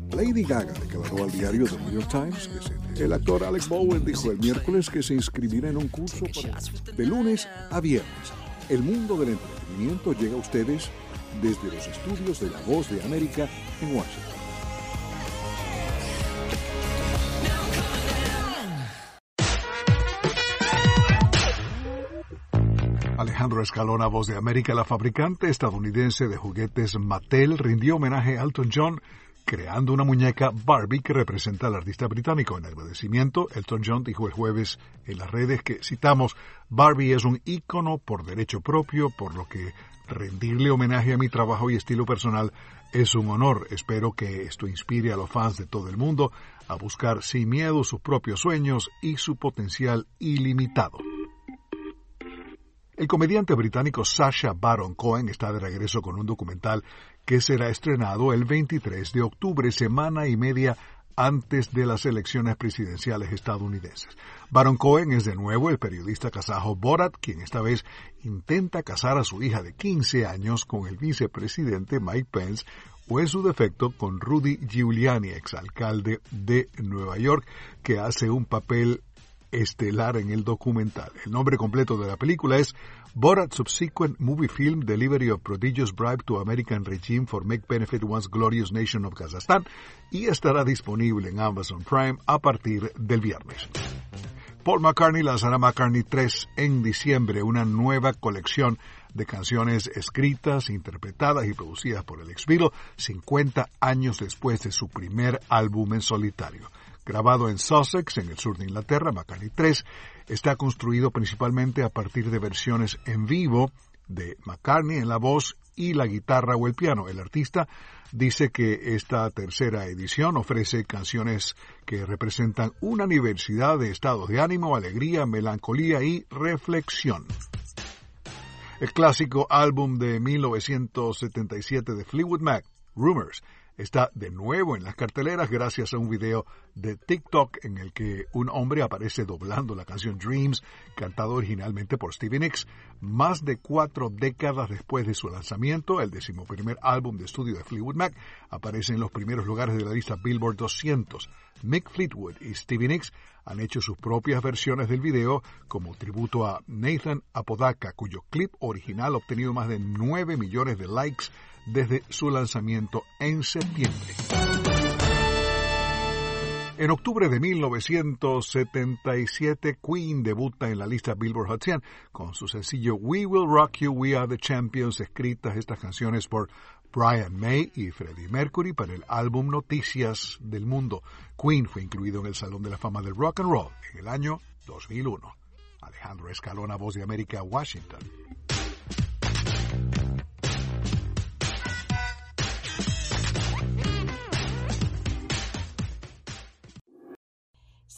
Lady Gaga declaró al diario The New York Times que el actor Alex Bowen dijo el miércoles que se inscribirá en un curso para, de lunes a viernes. El mundo del entretenimiento llega a ustedes desde los estudios de La Voz de América en Washington. Alejandro Escalona, voz de América, la fabricante estadounidense de juguetes Mattel, rindió homenaje a Elton John creando una muñeca Barbie que representa al artista británico. En agradecimiento, Elton John dijo el jueves en las redes que, citamos, Barbie es un ícono por derecho propio, por lo que rendirle homenaje a mi trabajo y estilo personal es un honor. Espero que esto inspire a los fans de todo el mundo a buscar sin miedo sus propios sueños y su potencial ilimitado. El comediante británico Sasha Baron Cohen está de regreso con un documental que será estrenado el 23 de octubre, semana y media antes de las elecciones presidenciales estadounidenses. Baron Cohen es de nuevo el periodista kazajo Borat, quien esta vez intenta casar a su hija de 15 años con el vicepresidente Mike Pence o en su defecto con Rudy Giuliani, exalcalde de Nueva York, que hace un papel estelar en el documental. El nombre completo de la película es Borat Subsequent Movie Film Delivery of Prodigious Bribe to American Regime for Make Benefit Once Glorious Nation of Kazakhstan y estará disponible en Amazon Prime a partir del viernes. Paul McCartney lanzará McCartney 3 en diciembre, una nueva colección de canciones escritas, interpretadas y producidas por el ex 50 años después de su primer álbum en solitario. Grabado en Sussex, en el sur de Inglaterra, McCartney 3 está construido principalmente a partir de versiones en vivo de McCartney en la voz y la guitarra o el piano. El artista dice que esta tercera edición ofrece canciones que representan una diversidad de estados de ánimo, alegría, melancolía y reflexión. El clásico álbum de 1977 de Fleetwood Mac, Rumors, está de nuevo en las carteleras gracias a un video de TikTok en el que un hombre aparece doblando la canción Dreams, cantada originalmente por Stevie Nicks. Más de cuatro décadas después de su lanzamiento, el decimoprimer álbum de estudio de Fleetwood Mac aparece en los primeros lugares de la lista Billboard 200. Mick Fleetwood y Stevie Nicks han hecho sus propias versiones del video como tributo a Nathan Apodaca, cuyo clip original ha obtenido más de 9 millones de likes desde su lanzamiento en septiembre. En octubre de 1977, Queen debuta en la lista Billboard Hot 100 con su sencillo We Will Rock You, We Are the Champions, escritas estas canciones por Brian May y Freddie Mercury para el álbum Noticias del Mundo. Queen fue incluido en el Salón de la Fama del Rock and Roll en el año 2001. Alejandro Escalona, Voz de América, Washington.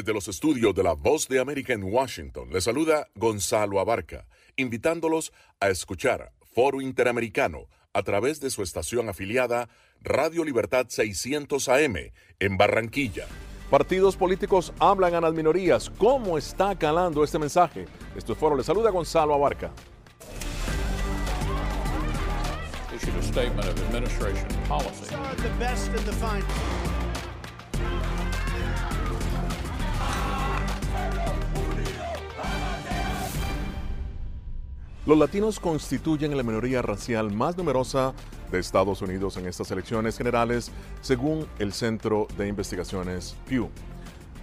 Desde los estudios de la Voz de América en Washington, le saluda Gonzalo Abarca, invitándolos a escuchar Foro Interamericano a través de su estación afiliada Radio Libertad 600 AM en Barranquilla. Partidos políticos hablan a las minorías. ¿Cómo está calando este mensaje? Esto es Foro. Le saluda Gonzalo Abarca. Los latinos constituyen la minoría racial más numerosa de Estados Unidos en estas elecciones generales, según el Centro de Investigaciones Pew.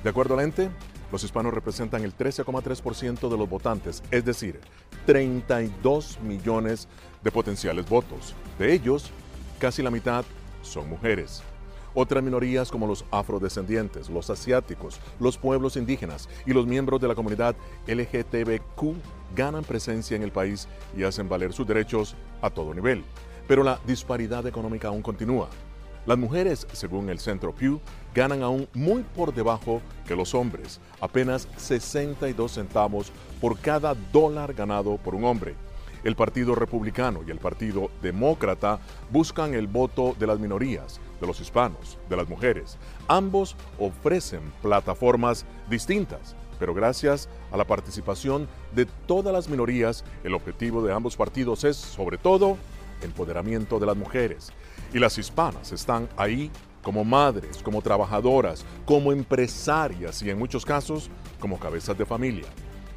De acuerdo al ente, los hispanos representan el 13,3% de los votantes, es decir, 32 millones de potenciales votos. De ellos, casi la mitad son mujeres. Otras minorías como los afrodescendientes, los asiáticos, los pueblos indígenas y los miembros de la comunidad LGTBQ ganan presencia en el país y hacen valer sus derechos a todo nivel. Pero la disparidad económica aún continúa. Las mujeres, según el Centro Pew, ganan aún muy por debajo que los hombres, apenas 62 centavos por cada dólar ganado por un hombre. El Partido Republicano y el Partido Demócrata buscan el voto de las minorías, de los hispanos, de las mujeres. Ambos ofrecen plataformas distintas, pero gracias a la participación de todas las minorías, el objetivo de ambos partidos es, sobre todo, empoderamiento de las mujeres. Y las hispanas están ahí como madres, como trabajadoras, como empresarias y en muchos casos como cabezas de familia.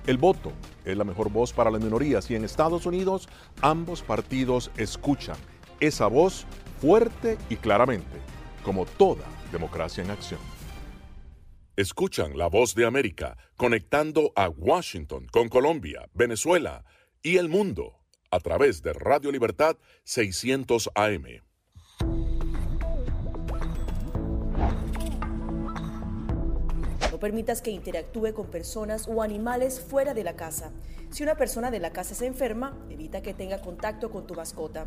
El voto es la mejor voz para las minorías y en Estados Unidos ambos partidos escuchan esa voz fuerte y claramente, como toda democracia en acción. Escuchan la voz de América conectando a Washington con Colombia, Venezuela y el mundo a través de Radio Libertad 600 AM. No permitas que interactúe con personas o animales fuera de la casa. Si una persona de la casa se enferma, evita que tenga contacto con tu mascota.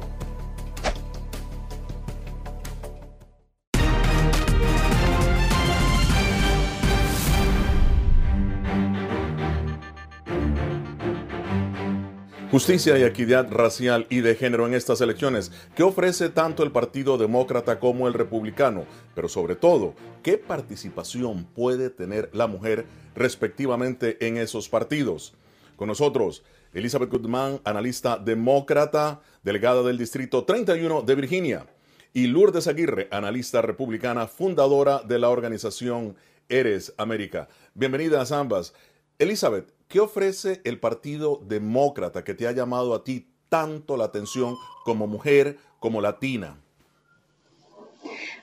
Justicia y equidad racial y de género en estas elecciones. ¿Qué ofrece tanto el Partido Demócrata como el Republicano? Pero sobre todo, ¿qué participación puede tener la mujer respectivamente en esos partidos? Con nosotros, Elizabeth Goodman, analista demócrata, delegada del Distrito 31 de Virginia, y Lourdes Aguirre, analista republicana, fundadora de la organización Eres América. Bienvenidas ambas. Elizabeth, ¿qué ofrece el Partido Demócrata que te ha llamado a ti tanto la atención como mujer, como latina?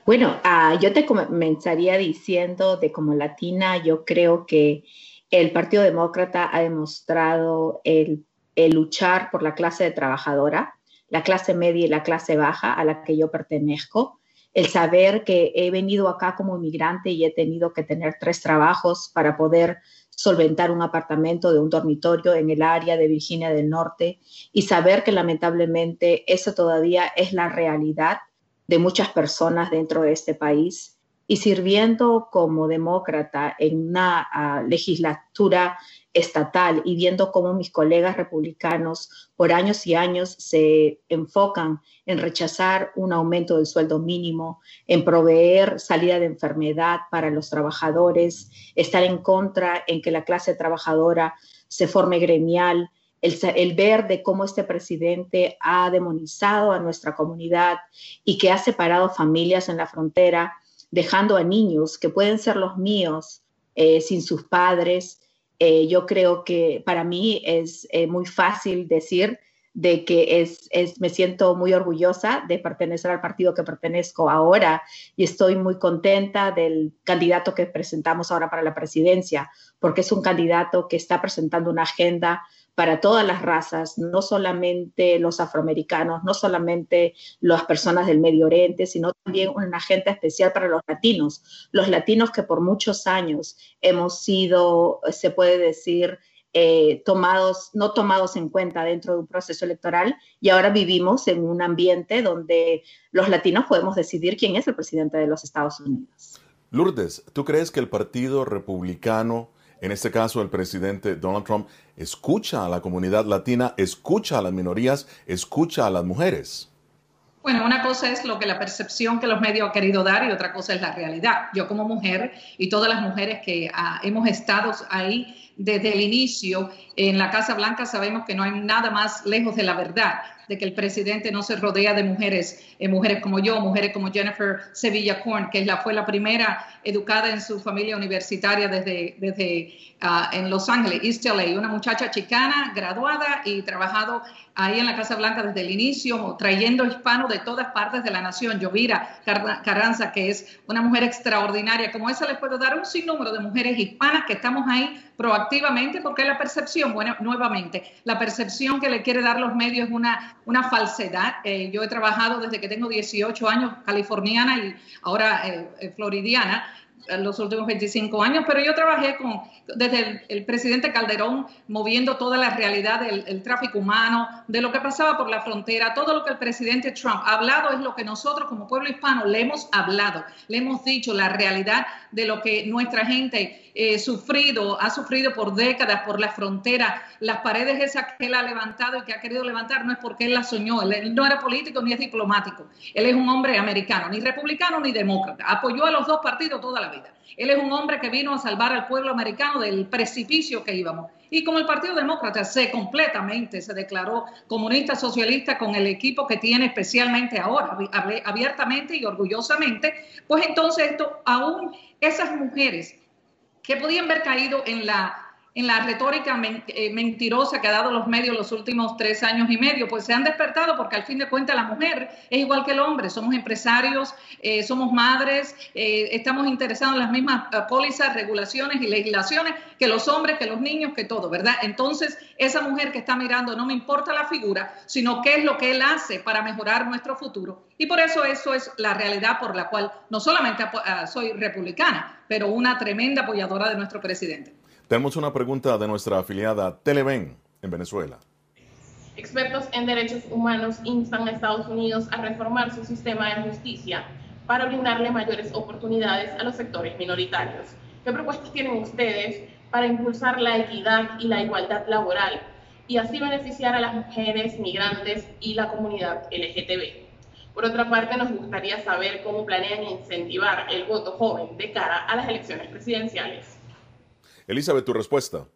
Bueno, uh, yo te comenzaría diciendo de como latina, yo creo que el Partido Demócrata ha demostrado el, el luchar por la clase trabajadora, la clase media y la clase baja a la que yo pertenezco, el saber que he venido acá como inmigrante y he tenido que tener tres trabajos para poder solventar un apartamento de un dormitorio en el área de Virginia del Norte y saber que lamentablemente eso todavía es la realidad de muchas personas dentro de este país. Y sirviendo como demócrata en una ah, legislatura estatal y viendo cómo mis colegas republicanos por años y años se enfocan en rechazar un aumento del sueldo mínimo, en proveer salida de enfermedad para los trabajadores, estar en contra en que la clase trabajadora se forme gremial, el, ver de cómo este presidente ha demonizado a nuestra comunidad y que ha separado familias en la frontera, dejando a niños que pueden ser los míos eh, sin sus padres, eh, yo creo que para mí es eh, muy fácil decir de que es, es, me siento muy orgullosa de pertenecer al partido que pertenezco ahora y estoy muy contenta del candidato que presentamos ahora para la presidencia, porque es un candidato que está presentando una agenda para todas las razas, no solamente los afroamericanos, no solamente las personas del Medio Oriente, sino también una agenda especial para los latinos, los latinos que por muchos años hemos sido, se puede decir, eh, tomados, no tomados en cuenta dentro de un proceso electoral y ahora vivimos en un ambiente donde los latinos podemos decidir quién es el presidente de los Estados Unidos. Lourdes, ¿tú crees que el Partido Republicano en este caso el presidente Donald Trump, escucha a la comunidad latina, escucha a las minorías, escucha a las mujeres. Bueno, una cosa es lo que la percepción que los medios han querido dar y otra cosa es la realidad. Yo como mujer y todas las mujeres que ah, hemos estado ahí desde el inicio en la Casa Blanca sabemos que no hay nada más lejos de la verdad de que el presidente no se rodea de mujeres, eh, mujeres como yo, mujeres como Jennifer Sevilla Korn, que la, fue la primera educada en su familia universitaria desde, desde uh, en Los Ángeles, East LA, una muchacha chicana, graduada y trabajado ahí en la Casa Blanca desde el inicio, trayendo hispanos de todas partes de la nación. Yovira Carranza, que es una mujer extraordinaria, como esa les puedo dar un sinnúmero de mujeres hispanas que estamos ahí proactivamente, porque la percepción, bueno, nuevamente, la percepción que le quiere dar los medios es una, una falsedad. Eh, yo he trabajado desde que tengo 18 años, californiana y ahora eh, eh, los últimos 25 años, pero yo trabajé con, desde el, presidente Calderón moviendo toda la realidad del tráfico humano, de lo que pasaba por la frontera, todo lo que el presidente Trump ha hablado es lo que nosotros como pueblo hispano le hemos hablado, le hemos dicho la realidad de lo que nuestra gente eh, sufrido, ha sufrido por décadas por la frontera, las paredes esas que él ha levantado y que ha querido levantar no es porque él las soñó, él no era político ni es diplomático, él es un hombre americano, ni republicano ni demócrata, apoyó a los dos partidos toda la vida. Él es un hombre que vino a salvar al pueblo americano del precipicio que íbamos. Y como el Partido Demócrata se completamente se declaró comunista socialista con el equipo que tiene especialmente ahora, abiertamente y orgullosamente, pues entonces esto, aún esas mujeres que podían haber caído en la en la retórica eh, mentirosa que ha dado los medios los últimos tres años y medio, pues se han despertado porque al fin de cuentas la mujer es igual que el hombre, somos empresarios, eh, somos madres, eh, estamos interesados en las mismas pólizas, regulaciones y legislaciones que los hombres, que los niños, que todo, ¿verdad? Entonces, esa mujer que está mirando, no me importa la figura, sino qué es lo que él hace para mejorar nuestro futuro. Y por eso eso es la realidad por la cual no solamente ah, soy republicana, pero una tremenda apoyadora de nuestro presidente. Tenemos una pregunta de nuestra afiliada Televen en Venezuela. Expertos en derechos humanos instan a Estados Unidos a reformar su sistema de justicia para brindarle mayores oportunidades a los sectores minoritarios. ¿Qué propuestas tienen ustedes para impulsar la equidad y la igualdad laboral y así beneficiar a las mujeres, migrantes y la comunidad LGTB? Por otra parte, nos gustaría saber cómo planean incentivar el voto joven de cara a las elecciones presidenciales. Elizabeth, tu respuesta.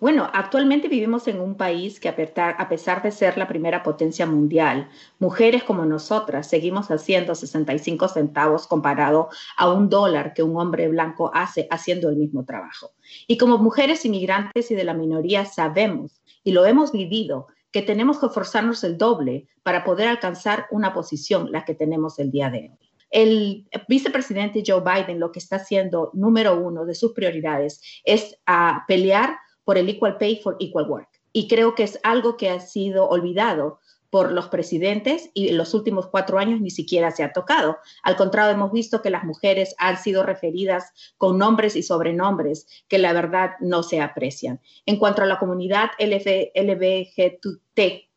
Bueno, actualmente vivimos en un país que a pesar de ser la primera potencia mundial, mujeres como nosotras seguimos haciendo 65 centavos comparado a un dólar que un hombre blanco hace haciendo el mismo trabajo. Y como mujeres inmigrantes y de la minoría sabemos y lo hemos vivido que tenemos que esforzarnos el doble para poder alcanzar una posición la que tenemos el día de hoy. El vicepresidente Joe Biden lo que está haciendo, número uno de sus prioridades, es a pelear por el Equal Pay for Equal Work. Y creo que es algo que ha sido olvidado por los presidentes y en los últimos cuatro años ni siquiera se ha tocado. Al contrario, hemos visto que las mujeres han sido referidas con nombres y sobrenombres que la verdad no se aprecian. En cuanto a la comunidad LBGT,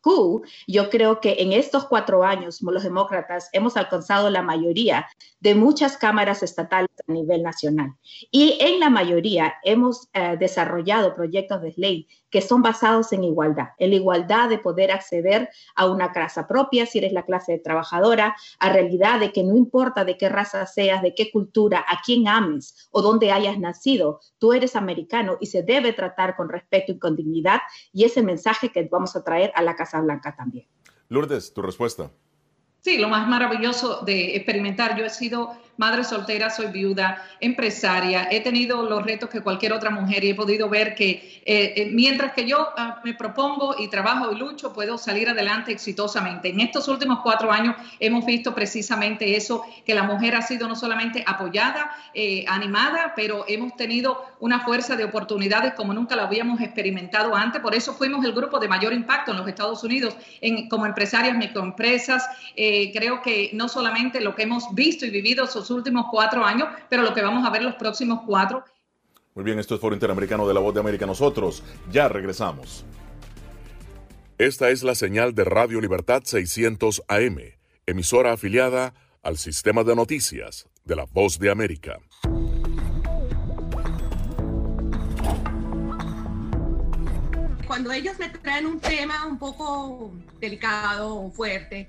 yo creo que en estos cuatro años los demócratas hemos alcanzado la mayoría de muchas cámaras estatales a nivel nacional. Y en la mayoría hemos eh, desarrollado proyectos de ley que son basados en igualdad, en la igualdad de poder acceder a una casa propia si eres la clase trabajadora, a realidad de que no importa de qué raza seas, de qué cultura, a quién ames o dónde hayas nacido, tú eres americano y se debe tratar con respeto y con dignidad y ese mensaje que vamos a traer a la Casa Blanca también. Lourdes, tu respuesta. Sí, lo más maravilloso de experimentar. Yo he sido madre soltera, soy viuda, empresaria, he tenido los retos que cualquier otra mujer y he podido ver que eh, eh, mientras que yo ah, me propongo y trabajo y lucho, puedo salir adelante exitosamente. En estos últimos cuatro años hemos visto precisamente eso, que la mujer ha sido no solamente apoyada, eh, animada, pero hemos tenido una fuerza de oportunidades como nunca la habíamos experimentado antes. Por eso fuimos el grupo de mayor impacto en los Estados Unidos en, como empresarias, microempresas. creo que no solamente lo que hemos visto y vivido últimos cuatro años, pero lo que vamos a ver los próximos cuatro. Muy bien, esto es Foro Interamericano de la Voz de América. Nosotros ya regresamos. Esta es la señal de Radio Libertad 600 AM, emisora afiliada al sistema de noticias de la Voz de América. Cuando ellos me traen un tema un poco delicado o fuerte,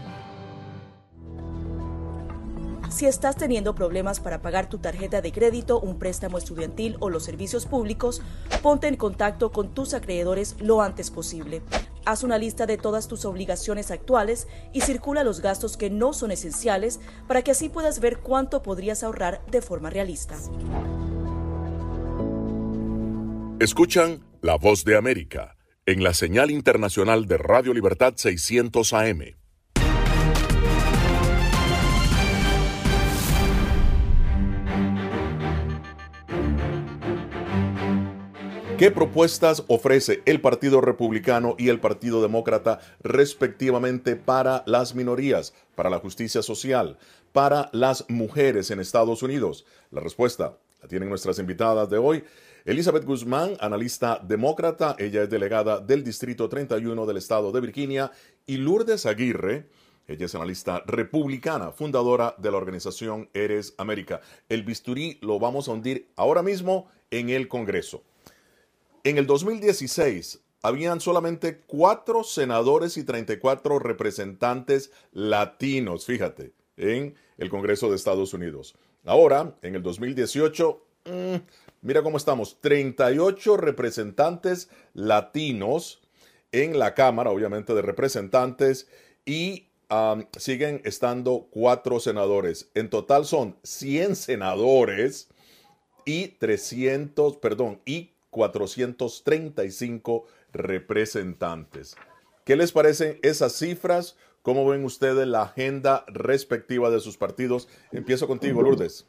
si estás teniendo problemas para pagar tu tarjeta de crédito, un préstamo estudiantil o los servicios públicos, ponte en contacto con tus acreedores lo antes posible. Haz una lista de todas tus obligaciones actuales y circula los gastos que no son esenciales para que así puedas ver cuánto podrías ahorrar de forma realista. Escuchan La Voz de América en la señal internacional de Radio Libertad 600 AM. ¿Qué propuestas ofrece el Partido Republicano y el Partido Demócrata respectivamente para las minorías, para la justicia social, para las mujeres en Estados Unidos? La respuesta la tienen nuestras invitadas de hoy. Elizabeth Guzmán, analista demócrata, ella es delegada del Distrito 31 del Estado de Virginia, y Lourdes Aguirre, ella es analista republicana, fundadora de la organización Eres América. El bisturí lo vamos a hundir ahora mismo en el Congreso. En el 2016 habían solamente cuatro senadores y 34 representantes latinos, fíjate, en el Congreso de Estados Unidos. Ahora, en el 2018, mm, mira cómo estamos, 38 representantes latinos en la Cámara, obviamente, de representantes y siguen estando cuatro senadores. En total son 100 senadores y 300, perdón, y 435 representantes. ¿Qué les parecen esas cifras? ¿Cómo ven ustedes la agenda respectiva de sus partidos? Empiezo contigo, Lourdes.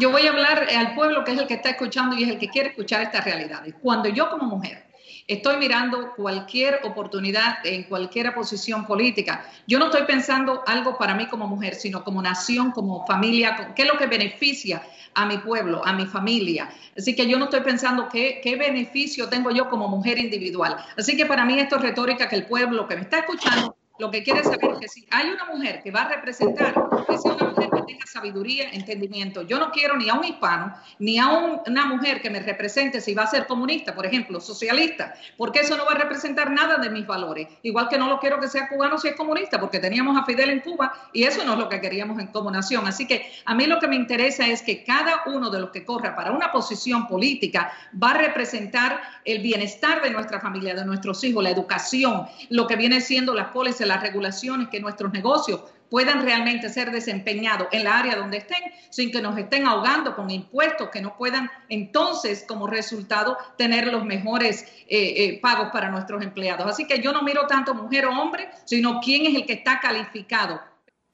Yo voy a hablar al pueblo que es el que está escuchando y es el que quiere escuchar estas realidades. Cuando yo como mujer estoy mirando cualquier oportunidad en cualquier posición política, yo no estoy pensando algo para mí como mujer, sino como nación, como familia, qué es lo que beneficia a mi pueblo, a mi familia. Así que yo no estoy pensando qué, beneficio tengo yo como mujer individual. Así que para mí esto es retórica que el pueblo que me está escuchando lo que quiere saber es que si hay una mujer que va a representar, que una mujer sabiduría, entendimiento. Yo no quiero ni a un hispano, ni a una mujer que me represente si va a ser comunista, por ejemplo, socialista, porque eso no va a representar nada de mis valores. Igual que no lo quiero que sea cubano si es comunista, porque teníamos a Fidel en Cuba y eso no es lo que queríamos en como nación. Así que a mí lo que me interesa es que cada uno de los que corra para una posición política va a representar el bienestar de nuestra familia, de nuestros hijos, la educación, lo que viene siendo las pólizas las regulaciones, que nuestros negocios puedan realmente ser desempeñados en la área donde estén, sin que nos estén ahogando con impuestos que no puedan entonces como resultado tener los mejores eh, eh, pagos para nuestros empleados. Así que yo no miro tanto mujer o hombre, sino quién es el que está calificado.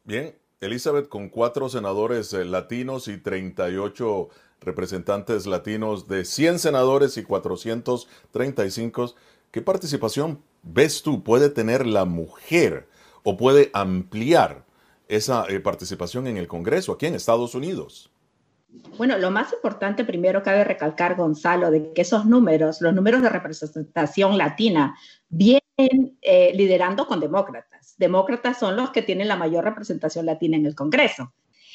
Bien, Elizabeth, con cuatro senadores eh, latinos y 38 representantes latinos de 100 senadores y 435, ¿qué participación ves tú, puede tener la mujer o puede ampliar esa eh, participación en el Congreso aquí en Estados Unidos? Bueno, lo más importante primero cabe recalcar, Gonzalo, de que esos números, los números de representación latina, vienen eh, liderando con demócratas. Demócratas son los que tienen la mayor representación latina en el Congreso.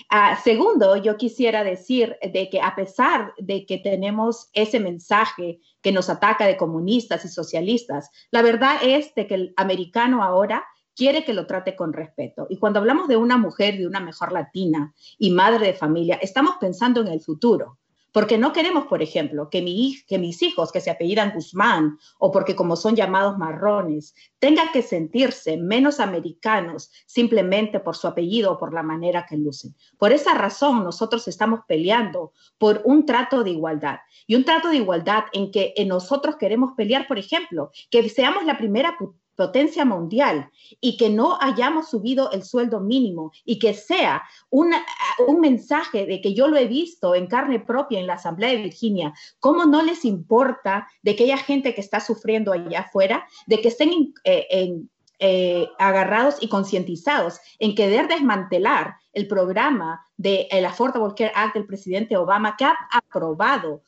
Ah, segundo, yo quisiera decir de que a pesar de que tenemos ese mensaje que nos ataca de comunistas y socialistas, la verdad es de que el americano ahora quiere que lo trate con respeto. Y cuando hablamos de una mujer, de una mejor latina y madre de familia, estamos pensando en el futuro. Porque no queremos, por ejemplo, que, mi, que mis hijos que se apellidan Guzmán o porque como son llamados marrones, tengan que sentirse menos americanos simplemente por su apellido o por la manera que lucen. Por esa razón nosotros estamos peleando por un trato de igualdad y un trato de igualdad en que nosotros queremos pelear, por ejemplo, que seamos la primera potencia mundial y que no hayamos subido el sueldo mínimo y que sea un mensaje de que yo lo he visto en carne propia en la Asamblea de Virginia, cómo no les importa de aquella gente que está sufriendo allá afuera, de que estén eh, eh, agarrados y concientizados en querer desmantelar el programa del el Affordable Care Act del presidente Obama, que ha aprobado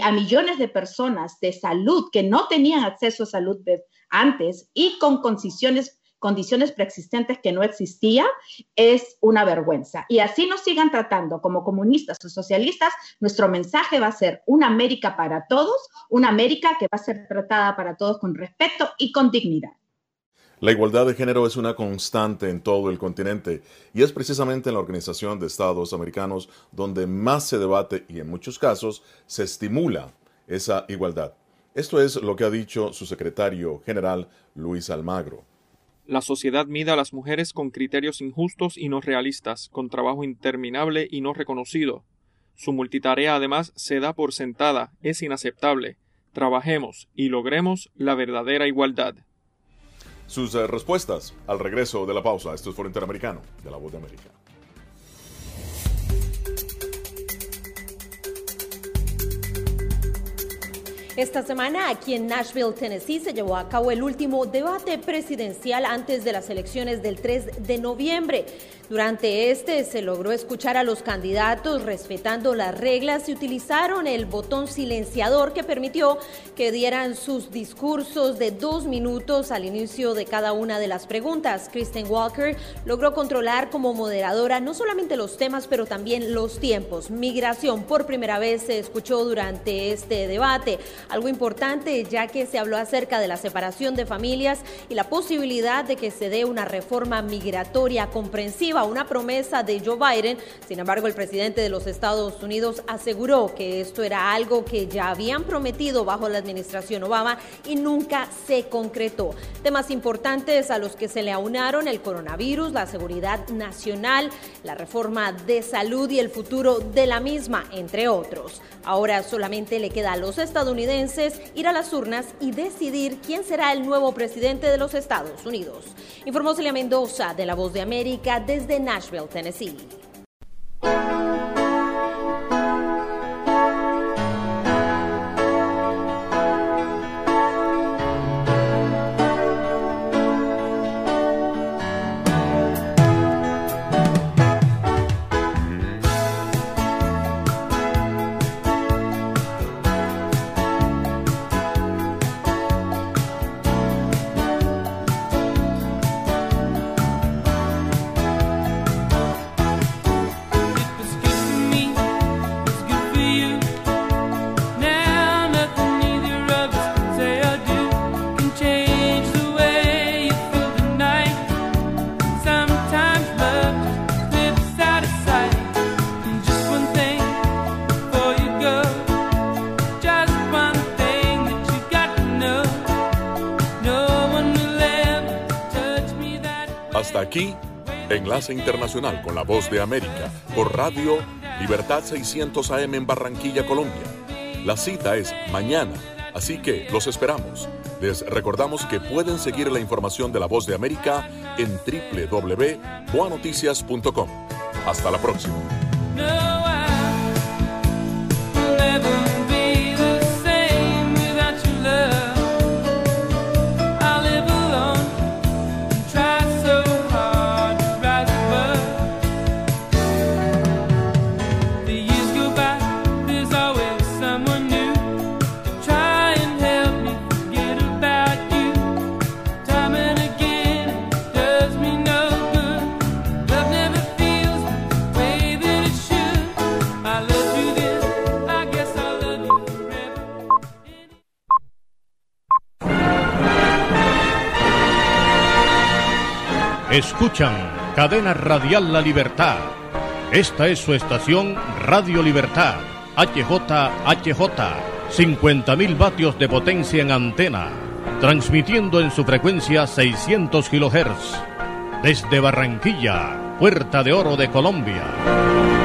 a millones de personas de salud que no tenían acceso a salud antes y con condiciones condiciones preexistentes que no existía, es una vergüenza. Y así nos sigan tratando como comunistas o socialistas, nuestro mensaje va a ser una América para todos, una América que va a ser tratada para todos con respeto y con dignidad. La igualdad de género es una constante en todo el continente y es precisamente en la Organización de Estados Americanos donde más se debate y en muchos casos se estimula esa igualdad. Esto es lo que ha dicho su secretario general Luis Almagro. La sociedad mide a las mujeres con criterios injustos y no realistas, con trabajo interminable y no reconocido. Su multitarea además se da por sentada, es inaceptable. Trabajemos y logremos la verdadera igualdad. Sus eh, respuestas al regreso de la pausa. Esto es Foro Interamericano de la Voz de América. Esta semana aquí en Nashville, Tennessee, se llevó a cabo el último debate presidencial antes de las elecciones del 3 de noviembre. Durante este se logró escuchar a los candidatos respetando las reglas y utilizaron el botón silenciador que permitió que dieran sus discursos de dos minutos al inicio de cada una de las preguntas. Kristen Walker logró controlar como moderadora no solamente los temas, pero también los tiempos. Migración por primera vez se escuchó durante este debate algo importante ya que se habló acerca de la separación de familias y la posibilidad de que se dé una reforma migratoria comprensiva a una promesa de Joe Biden. Sin embargo, el presidente de los Estados Unidos aseguró que esto era algo que ya habían prometido bajo la administración Obama y nunca se concretó. Temas importantes a los que se le aunaron el coronavirus, la seguridad nacional, la reforma de salud y el futuro de la misma, entre otros. Ahora solamente le queda a los estadounidenses ir a las urnas y decidir quién será el nuevo presidente de los Estados Unidos. Informó Celia Mendoza de La Voz de América desde Nashville, Tennessee. Aquí, Enlace Internacional con la Voz de América por Radio Libertad 600 AM en Barranquilla, Colombia. La cita es mañana, así que los esperamos. Les recordamos que pueden seguir la información de la Voz de América en www.boanoticias.com. Hasta la próxima. Escuchan Cadena Radial La Libertad. Esta es su estación Radio Libertad, HJHJ, 50.000 vatios de potencia en antena, transmitiendo en su frecuencia 600 kHz. Desde Barranquilla, Puerta de Oro de Colombia.